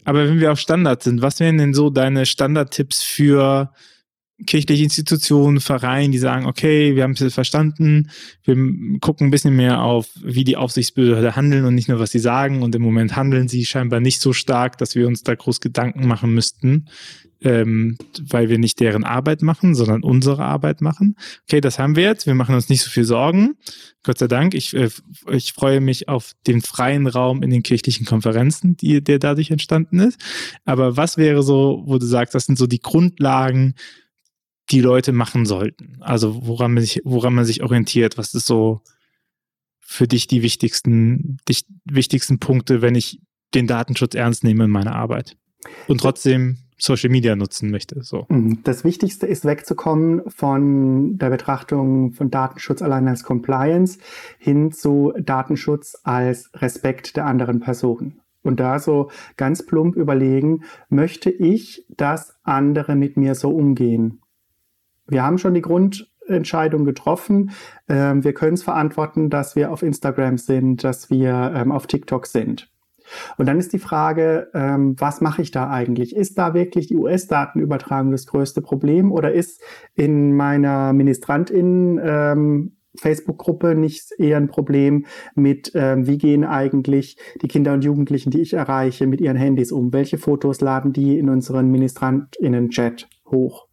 Aber wenn wir auf Standard sind, was wären denn so deine Standardtipps für kirchliche Institutionen, Vereine, die sagen, okay, wir haben es verstanden, wir gucken ein bisschen mehr auf, wie die Aufsichtsbehörde handeln und nicht nur, was sie sagen. Und im Moment handeln sie scheinbar nicht so stark, dass wir uns da groß Gedanken machen müssten. ähm, weil wir nicht deren Arbeit machen, sondern unsere Arbeit machen. Okay, das haben wir jetzt. Wir machen uns nicht so viel Sorgen. Gott sei Dank. Ich, äh, ich freue mich auf den freien Raum in den kirchlichen Konferenzen, die, der dadurch entstanden ist. Aber was wäre so, wo du sagst, das sind so die Grundlagen, die Leute machen sollten? Also woran man sich, woran man sich orientiert? Was ist so für dich die wichtigsten, die wichtigsten Punkte, wenn ich den Datenschutz ernst nehme in meiner Arbeit? Und trotzdem Social Media nutzen möchte. So. Mhm. Das Wichtigste ist wegzukommen von der Betrachtung von Datenschutz allein als Compliance hin zu Datenschutz als Respekt der anderen Person. Und da so ganz plump überlegen, möchte ich, dass andere mit mir so umgehen? Wir haben schon die Grundentscheidung getroffen. Ähm, wir können es verantworten, dass wir auf Instagram sind, dass wir ähm, auf TikTok sind. Und dann ist die Frage, ähm, was mache ich da eigentlich? Ist da wirklich die US-Datenübertragung das größte Problem oder ist in meiner Ministrantin ähm, Facebook-Gruppe nicht eher ein Problem mit, ähm, wie gehen eigentlich die Kinder und Jugendlichen, die ich erreiche, mit ihren Handys um? Welche Fotos laden die in unseren Ministrantinnen-Chat hoch?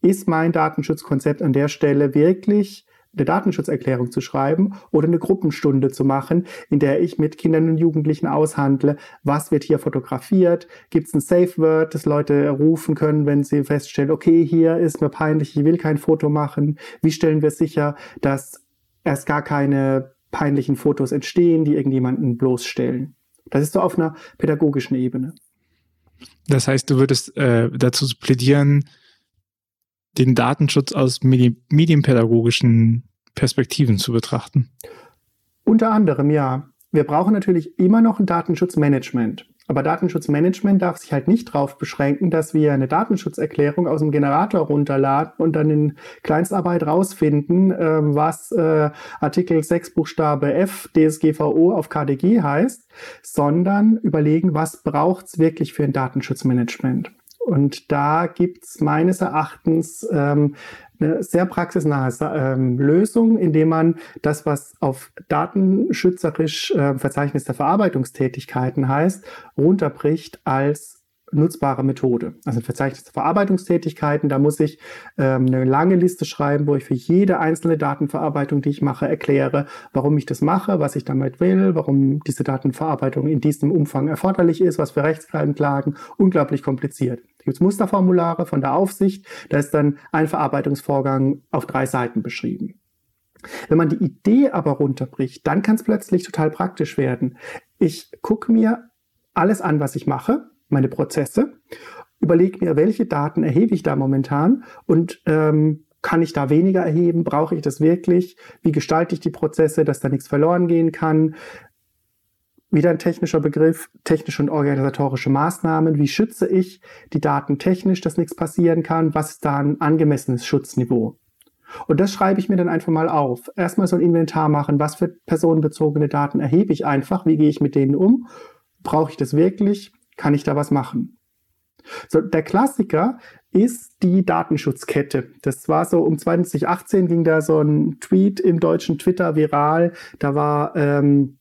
Ist mein Datenschutzkonzept an der Stelle wirklich eine Datenschutzerklärung zu schreiben oder eine Gruppenstunde zu machen, in der ich mit Kindern und Jugendlichen aushandle, was wird hier fotografiert, gibt es ein Safe Word, das Leute rufen können, wenn sie feststellen, okay, hier ist mir peinlich, ich will kein Foto machen, wie stellen wir sicher, dass erst gar keine peinlichen Fotos entstehen, die irgendjemanden bloßstellen. Das ist so auf einer pädagogischen Ebene. Das heißt, du würdest äh, dazu plädieren, den Datenschutz aus medi medienpädagogischen Perspektiven zu betrachten? Unter anderem, ja. Wir brauchen natürlich immer noch ein Datenschutzmanagement. Aber Datenschutzmanagement darf sich halt nicht darauf beschränken, dass wir eine Datenschutzerklärung aus dem Generator runterladen und dann in Kleinstarbeit rausfinden, äh, was äh, Artikel 6 Buchstabe F DSGVO auf KDG heißt, sondern überlegen, was braucht es wirklich für ein Datenschutzmanagement. Und da gibt es meines Erachtens ähm, eine sehr praxisnahe ähm, Lösung, indem man das, was auf datenschützerisch äh, Verzeichnis der Verarbeitungstätigkeiten heißt, runterbricht als nutzbare Methode. Also ein Verzeichnis der Verarbeitungstätigkeiten, da muss ich ähm, eine lange Liste schreiben, wo ich für jede einzelne Datenverarbeitung, die ich mache, erkläre, warum ich das mache, was ich damit will, warum diese Datenverarbeitung in diesem Umfang erforderlich ist, was für Rechtsgrundlagen, unglaublich kompliziert. Da gibt es Musterformulare von der Aufsicht, da ist dann ein Verarbeitungsvorgang auf drei Seiten beschrieben. Wenn man die Idee aber runterbricht, dann kann es plötzlich total praktisch werden. Ich gucke mir alles an, was ich mache, meine Prozesse, überlege mir, welche Daten erhebe ich da momentan und ähm, kann ich da weniger erheben? Brauche ich das wirklich? Wie gestalte ich die Prozesse, dass da nichts verloren gehen kann? Wieder ein technischer Begriff, technische und organisatorische Maßnahmen. Wie schütze ich die Daten technisch, dass nichts passieren kann? Was ist da ein angemessenes Schutzniveau? Und das schreibe ich mir dann einfach mal auf. Erstmal so ein Inventar machen. Was für personenbezogene Daten erhebe ich einfach? Wie gehe ich mit denen um? Brauche ich das wirklich? kann ich da was machen? So, der Klassiker ist die Datenschutzkette. Das war so um 2018 ging da so ein Tweet im deutschen Twitter viral. Da war ähm,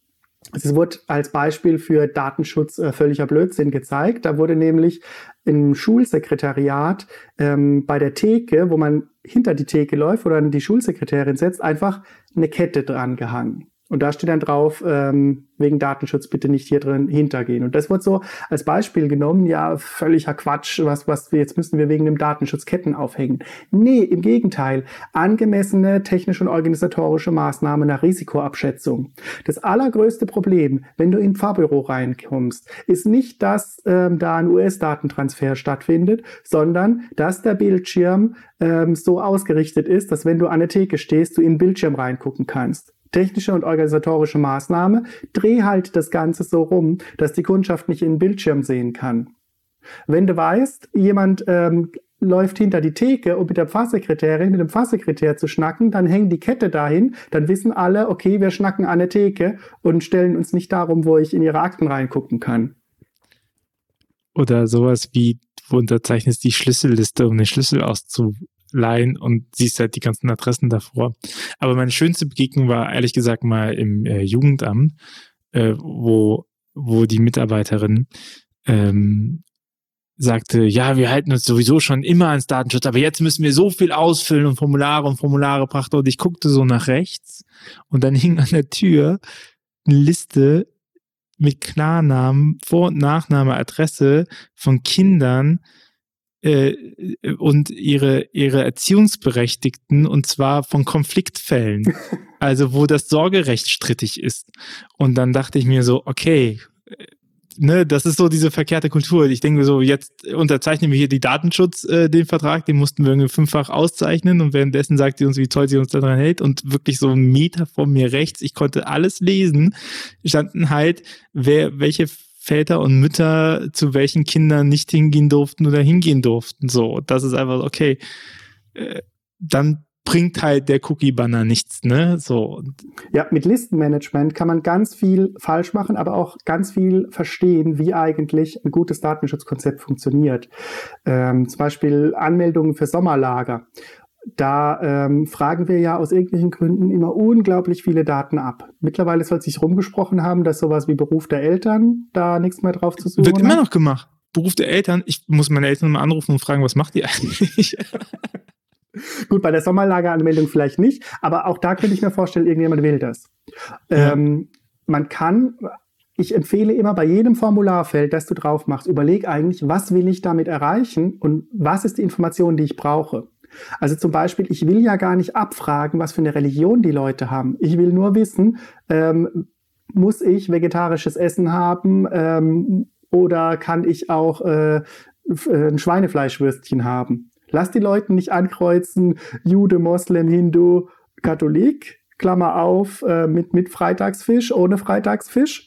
es wurde als Beispiel für Datenschutz äh, völliger Blödsinn gezeigt. Da wurde nämlich im Schulsekretariat ähm, bei der Theke, wo man hinter die Theke läuft, dann die Schulsekretärin setzt, einfach eine Kette dran gehangen. Und da steht dann drauf, ähm, wegen Datenschutz bitte nicht hier drin hintergehen. Und das wird so als Beispiel genommen, ja, völliger Quatsch, was, was wir, jetzt müssen wir wegen dem Datenschutz Ketten aufhängen. Nee, im Gegenteil, angemessene technische und organisatorische Maßnahmen nach Risikoabschätzung. Das allergrößte Problem, wenn du in ein Fahrbüro reinkommst, ist nicht, dass ähm, da ein US-Datentransfer stattfindet, sondern dass der Bildschirm ähm, so ausgerichtet ist, dass wenn du an der Theke stehst, du in den Bildschirm reingucken kannst technische und organisatorische Maßnahme, dreh halt das Ganze so rum, dass die Kundschaft nicht in den Bildschirm sehen kann. Wenn du weißt, jemand ähm, läuft hinter die Theke, um mit der Pfarrsekretärin, mit dem Pfarrsekretär zu schnacken, dann hängt die Kette dahin, dann wissen alle, okay, wir schnacken an der Theke und stellen uns nicht darum, wo ich in ihre Akten reingucken kann. Oder sowas wie, du unterzeichnest die Schlüsselliste, um den Schlüssel auszu leihen und siehst halt die ganzen Adressen davor. Aber meine schönste Begegnung war ehrlich gesagt mal im äh, Jugendamt, äh, wo, wo die Mitarbeiterin ähm, sagte, ja, wir halten uns sowieso schon immer ans Datenschutz, aber jetzt müssen wir so viel ausfüllen und Formulare und Formulare brachte und ich guckte so nach rechts und dann hing an der Tür eine Liste mit Klarnamen, Vor- und Nachname, Adresse von Kindern und ihre, ihre Erziehungsberechtigten und zwar von Konfliktfällen. (laughs) Also wo das Sorgerecht strittig ist. Und dann dachte ich mir so, okay, ne, das ist so diese verkehrte Kultur. Ich denke so, jetzt unterzeichnen wir hier die Datenschutz, äh, den Vertrag, den mussten wir irgendwie fünffach auszeichnen und währenddessen sagt sie uns, wie toll sie uns daran hält und wirklich so ein Meter vor mir rechts, ich konnte alles lesen, standen halt, wer, welche Väter und Mütter zu welchen Kindern nicht hingehen durften oder hingehen durften. So, das ist einfach okay. Äh, dann bringt halt der Cookie-Banner nichts, ne? So. Ja, mit Listenmanagement kann man ganz viel falsch machen, aber auch ganz viel verstehen, wie eigentlich ein gutes Datenschutzkonzept funktioniert. Ähm, zum Beispiel Anmeldungen für Sommerlager. Da ähm, fragen wir ja aus irgendwelchen Gründen immer unglaublich viele Daten ab. Mittlerweile soll sich rumgesprochen haben, dass sowas wie Beruf der Eltern da nichts mehr drauf zu suchen Wird immer noch gemacht. Beruf der Eltern. Ich muss meine Eltern mal anrufen und fragen, was macht ihr eigentlich? (laughs) (laughs) Gut, bei der Sommerlageranmeldung vielleicht nicht, aber auch da könnte ich mir vorstellen, irgendjemand will das. Ja. Ähm, man kann, ich empfehle immer bei jedem Formularfeld, das du drauf machst, überleg eigentlich, was will ich damit erreichen und was ist die Information, die ich brauche. Also zum Beispiel, ich will ja gar nicht abfragen, was für eine Religion die Leute haben. Ich will nur wissen, ähm, muss ich vegetarisches Essen haben ähm, oder kann ich auch äh, ein Schweinefleischwürstchen haben? Lass die Leute nicht ankreuzen, Jude, Moslem, Hindu, Katholik, Klammer auf, äh, mit, mit Freitagsfisch, ohne Freitagsfisch.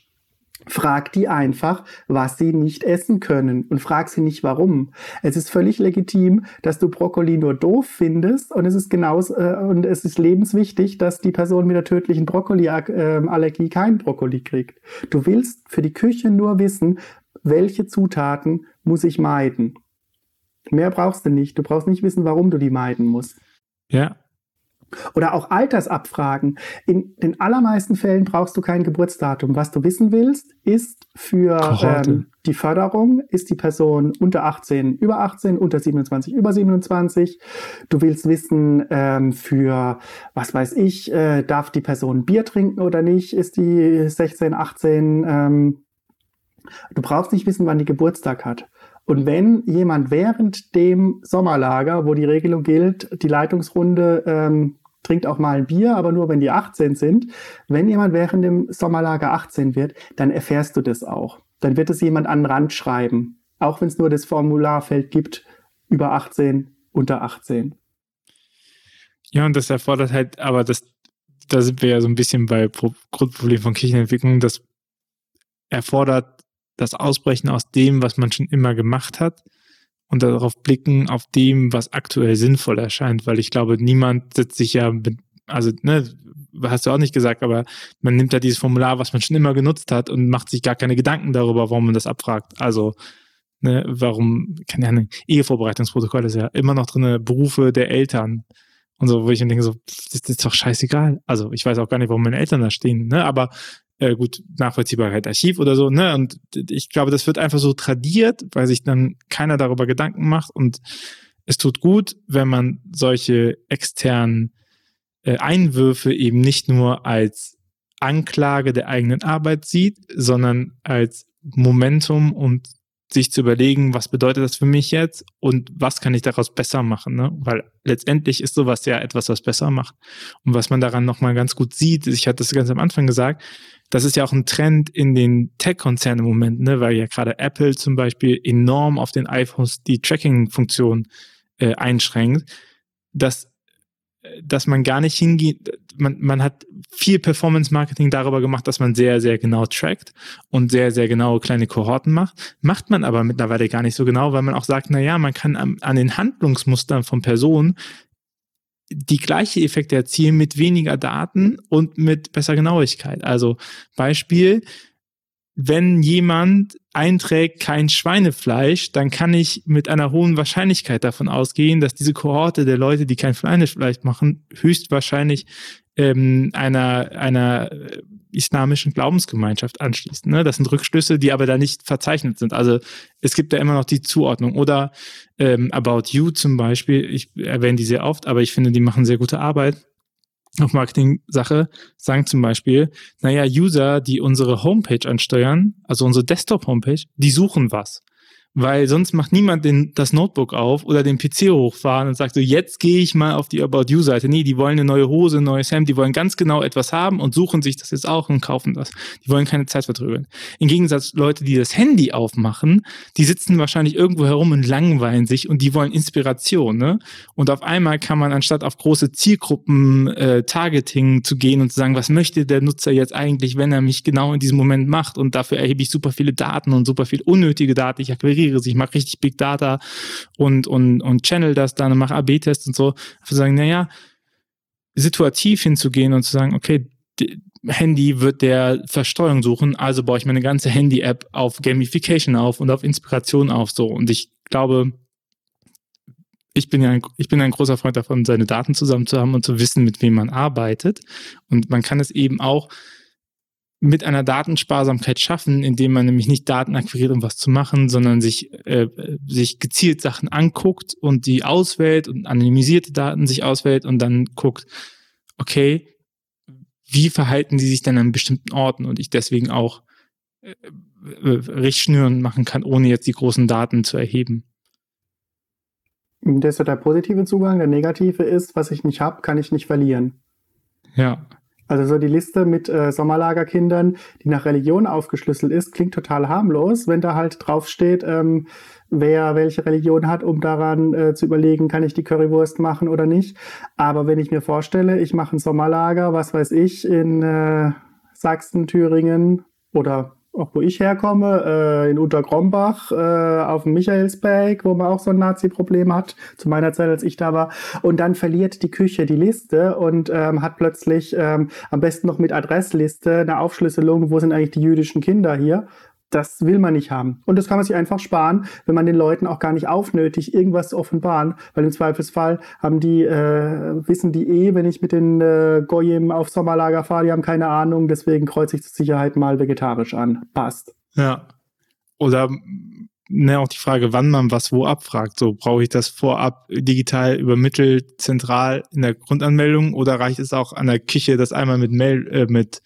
Frag die einfach, was sie nicht essen können und frag sie nicht warum. Es ist völlig legitim, dass du Brokkoli nur doof findest und es ist genauso äh, und es ist lebenswichtig, dass die Person mit der tödlichen Brokkoli-Allergie ähm, kein Brokkoli kriegt. Du willst für die Küche nur wissen, welche Zutaten muss ich meiden. Mehr brauchst du nicht. Du brauchst nicht wissen, warum du die meiden musst. Ja. Oder auch Altersabfragen. In den allermeisten Fällen brauchst du kein Geburtsdatum. Was du wissen willst, ist für ähm, die Förderung, ist die Person unter 18, über 18, unter 27, über 27. Du willst wissen, ähm, für, was weiß ich, äh, darf die Person Bier trinken oder nicht? Ist die 16, 18? Ähm, du brauchst nicht wissen, wann die Geburtstag hat. Und wenn jemand während dem Sommerlager, wo die Regelung gilt, die Leitungsrunde ähm, trinkt auch mal ein Bier, aber nur wenn die 18 sind, wenn jemand während dem Sommerlager 18 wird, dann erfährst du das auch. Dann wird es jemand an den Rand schreiben, auch wenn es nur das Formularfeld gibt, über 18, unter 18. Ja, und das erfordert halt, aber das, da sind wir ja so ein bisschen bei Pro Grundproblem von Kirchenentwicklung, das erfordert das Ausbrechen aus dem, was man schon immer gemacht hat und darauf blicken auf dem, was aktuell sinnvoll erscheint, weil ich glaube, niemand setzt sich ja mit, also, ne, hast du auch nicht gesagt, aber man nimmt ja dieses Formular, was man schon immer genutzt hat und macht sich gar keine Gedanken darüber, warum man das abfragt. Also, ne, warum, keine Ahnung, Ehevorbereitungsprotokoll ist ja immer noch drin, Berufe der Eltern und so, wo ich dann denke, so, das ist doch scheißegal. Also, ich weiß auch gar nicht, warum meine Eltern da stehen, ne, aber äh, gut, Nachvollziehbarkeit Archiv oder so, ne? Und ich glaube, das wird einfach so tradiert, weil sich dann keiner darüber Gedanken macht. Und es tut gut, wenn man solche externen äh, Einwürfe eben nicht nur als Anklage der eigenen Arbeit sieht, sondern als Momentum und sich zu überlegen, was bedeutet das für mich jetzt und was kann ich daraus besser machen, ne? Weil letztendlich ist sowas ja etwas, was besser macht. Und was man daran nochmal ganz gut sieht, ich hatte das ganz am Anfang gesagt, das ist ja auch ein Trend in den Tech-Konzernen im Moment, ne? weil ja gerade Apple zum Beispiel enorm auf den iPhones die Tracking-Funktion äh, einschränkt, dass dass man gar nicht hingeht, man, man hat viel Performance-Marketing darüber gemacht, dass man sehr, sehr genau trackt und sehr, sehr genaue kleine Kohorten macht. Macht man aber mittlerweile gar nicht so genau, weil man auch sagt, na ja, man kann an, an den Handlungsmustern von Personen die gleiche Effekte erzielen mit weniger Daten und mit besser Genauigkeit. Also Beispiel, wenn jemand einträgt kein Schweinefleisch, dann kann ich mit einer hohen Wahrscheinlichkeit davon ausgehen, dass diese Kohorte der Leute, die kein Schweinefleisch machen, höchstwahrscheinlich ähm, einer, einer islamischen Glaubensgemeinschaft anschließt. Ne? Das sind Rückschlüsse, die aber da nicht verzeichnet sind. Also es gibt da immer noch die Zuordnung. Oder ähm, About You zum Beispiel, ich erwähne die sehr oft, aber ich finde, die machen sehr gute Arbeit auf Marketing-Sache, sagen zum Beispiel, naja, User, die unsere Homepage ansteuern, also unsere Desktop-Homepage, die suchen was weil sonst macht niemand den, das Notebook auf oder den PC hochfahren und sagt so, jetzt gehe ich mal auf die About You-Seite. Nee, die wollen eine neue Hose, ein neues Hemd, die wollen ganz genau etwas haben und suchen sich das jetzt auch und kaufen das. Die wollen keine Zeit vertrödeln. Im Gegensatz Leute, die das Handy aufmachen, die sitzen wahrscheinlich irgendwo herum und langweilen sich und die wollen Inspiration. Ne? Und auf einmal kann man anstatt auf große Zielgruppen äh, Targeting zu gehen und zu sagen, was möchte der Nutzer jetzt eigentlich, wenn er mich genau in diesem Moment macht und dafür erhebe ich super viele Daten und super viel unnötige Daten. Ich akquiriere generiere sie, ich mache richtig Big Data und, und, und channel das dann und mache AB-Tests und so. Zu sagen, naja, situativ hinzugehen und zu sagen, okay, Handy wird der Versteuerung suchen, also baue ich meine ganze Handy-App auf Gamification auf und auf Inspiration auf so. Und ich glaube, ich bin ja ein, ich bin ein großer Freund davon, seine Daten zusammen zu haben und zu wissen, mit wem man arbeitet. Und man kann es eben auch mit einer Datensparsamkeit schaffen, indem man nämlich nicht Daten akquiriert, um was zu machen, sondern sich, äh, sich gezielt Sachen anguckt und die auswählt und anonymisierte Daten sich auswählt und dann guckt, okay, wie verhalten die sich denn an bestimmten Orten und ich deswegen auch äh, äh, Richtschnüren machen kann, ohne jetzt die großen Daten zu erheben. Das ist der positive Zugang. Der negative ist, was ich nicht habe, kann ich nicht verlieren. Ja. Also so die Liste mit äh, Sommerlagerkindern, die nach Religion aufgeschlüsselt ist, klingt total harmlos, wenn da halt draufsteht, ähm, wer welche Religion hat, um daran äh, zu überlegen, kann ich die Currywurst machen oder nicht. Aber wenn ich mir vorstelle, ich mache ein Sommerlager, was weiß ich, in äh, Sachsen, Thüringen oder auch wo ich herkomme, äh, in Untergrombach, äh, auf dem Michaelsberg, wo man auch so ein Nazi-Problem hat, zu meiner Zeit, als ich da war. Und dann verliert die Küche die Liste und ähm, hat plötzlich ähm, am besten noch mit Adressliste eine Aufschlüsselung, wo sind eigentlich die jüdischen Kinder hier das will man nicht haben. Und das kann man sich einfach sparen, wenn man den Leuten auch gar nicht aufnötigt, irgendwas zu offenbaren, weil im Zweifelsfall haben die, äh, wissen die eh, wenn ich mit den äh, Goyim auf Sommerlager fahre, die haben keine Ahnung, deswegen kreuze ich zur Sicherheit mal vegetarisch an. Passt. Ja. Oder ne, auch die Frage, wann man was wo abfragt. So, brauche ich das vorab digital übermittelt, zentral in der Grundanmeldung oder reicht es auch an der Küche, das einmal mit Mail, äh, mit,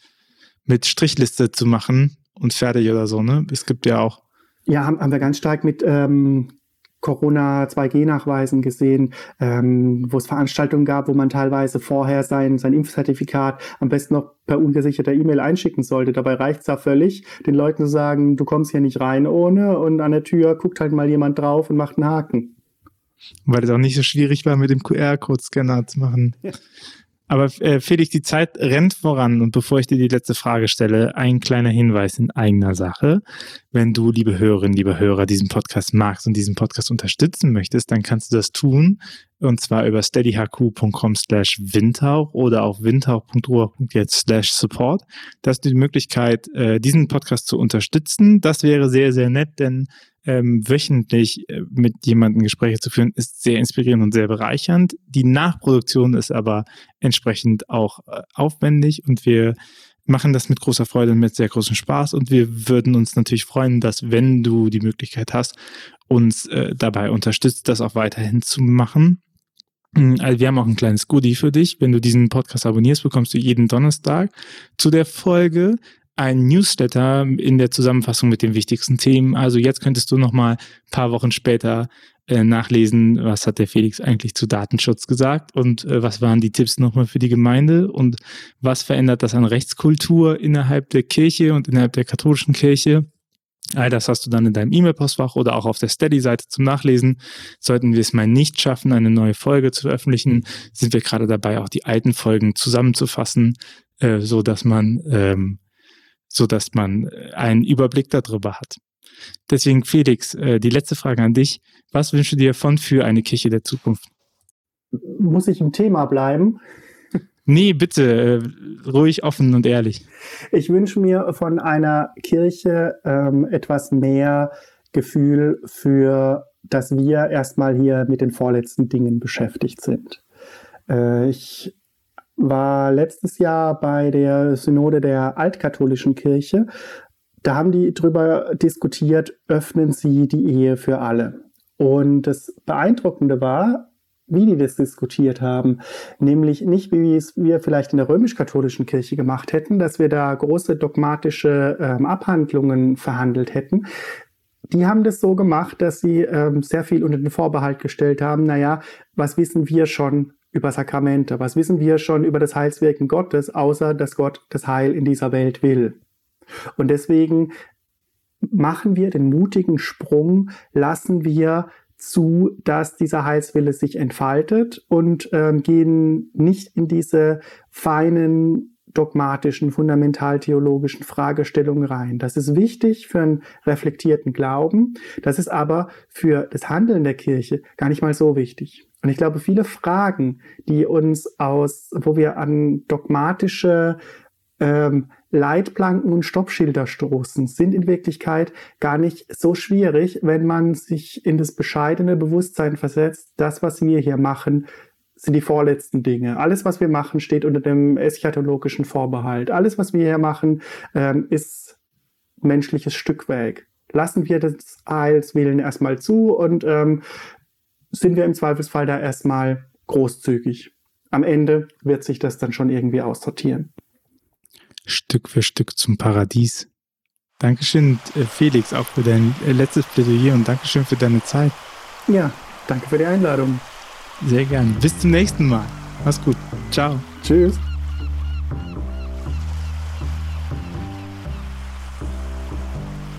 mit Strichliste zu machen? Und fertig oder so, ne? Es gibt ja auch. Ja, haben, haben wir ganz stark mit ähm, Corona 2G-Nachweisen gesehen, ähm, wo es Veranstaltungen gab, wo man teilweise vorher sein, sein Impfzertifikat am besten noch per ungesicherter E-Mail einschicken sollte. Dabei reicht es ja völlig, den Leuten zu sagen, du kommst hier nicht rein ohne und an der Tür guckt halt mal jemand drauf und macht einen Haken. Weil es auch nicht so schwierig war, mit dem QR-Code-Scanner zu machen. Ja. Aber äh, Felix, die Zeit rennt voran und bevor ich dir die letzte Frage stelle, ein kleiner Hinweis in eigener Sache. Wenn du, liebe Hörerinnen, liebe Hörer, diesen Podcast magst und diesen Podcast unterstützen möchtest, dann kannst du das tun und zwar über steadyhq.com slash windhauch oder auf windhauch.ruhr.jetzt slash support. Da hast du die Möglichkeit, äh, diesen Podcast zu unterstützen. Das wäre sehr, sehr nett, denn ähm, wöchentlich äh, mit jemandem Gespräche zu führen, ist sehr inspirierend und sehr bereichernd. Die Nachproduktion ist aber entsprechend auch äh, aufwendig und wir machen das mit großer Freude und mit sehr großem Spaß und wir würden uns natürlich freuen, dass wenn du die Möglichkeit hast, uns äh, dabei unterstützt, das auch weiterhin zu machen. Hm, also wir haben auch ein kleines Goodie für dich. Wenn du diesen Podcast abonnierst, bekommst du jeden Donnerstag zu der Folge ein Newsletter in der Zusammenfassung mit den wichtigsten Themen. Also jetzt könntest du noch mal ein paar Wochen später äh, nachlesen, was hat der Felix eigentlich zu Datenschutz gesagt und äh, was waren die Tipps nochmal für die Gemeinde und was verändert das an Rechtskultur innerhalb der Kirche und innerhalb der katholischen Kirche. All das hast du dann in deinem E-Mail-Postfach oder auch auf der Steady-Seite zum Nachlesen. Sollten wir es mal nicht schaffen, eine neue Folge zu veröffentlichen, sind wir gerade dabei, auch die alten Folgen zusammenzufassen, äh, so dass man ähm, so dass man äh, einen Überblick darüber hat. Deswegen, Felix, äh, die letzte Frage an dich. Was wünschst du dir von für eine Kirche der Zukunft? Muss ich im Thema bleiben? Nee, bitte, äh, ruhig offen und ehrlich. Ich wünsche mir von einer Kirche ähm, etwas mehr Gefühl für, dass wir erstmal hier mit den vorletzten Dingen beschäftigt sind. Äh, ich war letztes Jahr bei der Synode der Altkatholischen Kirche. Da haben die darüber diskutiert, öffnen sie die Ehe für alle. Und das Beeindruckende war, wie die das diskutiert haben. Nämlich nicht, wie es wir vielleicht in der römisch-katholischen Kirche gemacht hätten, dass wir da große dogmatische ähm, Abhandlungen verhandelt hätten. Die haben das so gemacht, dass sie ähm, sehr viel unter den Vorbehalt gestellt haben, naja, was wissen wir schon über Sakramente? Was wissen wir schon über das Heilswirken Gottes, außer dass Gott das Heil in dieser Welt will? Und deswegen machen wir den mutigen Sprung, lassen wir zu, dass dieser Heilswille sich entfaltet und ähm, gehen nicht in diese feinen dogmatischen, fundamentaltheologischen Fragestellungen rein. Das ist wichtig für einen reflektierten Glauben. Das ist aber für das Handeln der Kirche gar nicht mal so wichtig. Und ich glaube, viele Fragen, die uns aus, wo wir an dogmatische ähm, Leitplanken und Stoppschilder stoßen, sind in Wirklichkeit gar nicht so schwierig, wenn man sich in das bescheidene Bewusstsein versetzt, das, was wir hier machen, sind die vorletzten Dinge. Alles, was wir machen, steht unter dem eschatologischen Vorbehalt. Alles, was wir hier machen, ähm, ist menschliches Stückwerk. Lassen wir das Heilswillen erstmal zu und ähm, sind wir im Zweifelsfall da erstmal großzügig. Am Ende wird sich das dann schon irgendwie aussortieren. Stück für Stück zum Paradies. Dankeschön, äh, Felix, auch für dein äh, letztes Plädoyer und Dankeschön für deine Zeit. Ja, danke für die Einladung. Sehr gern. Bis zum nächsten Mal. Mach's gut. Ciao. Tschüss.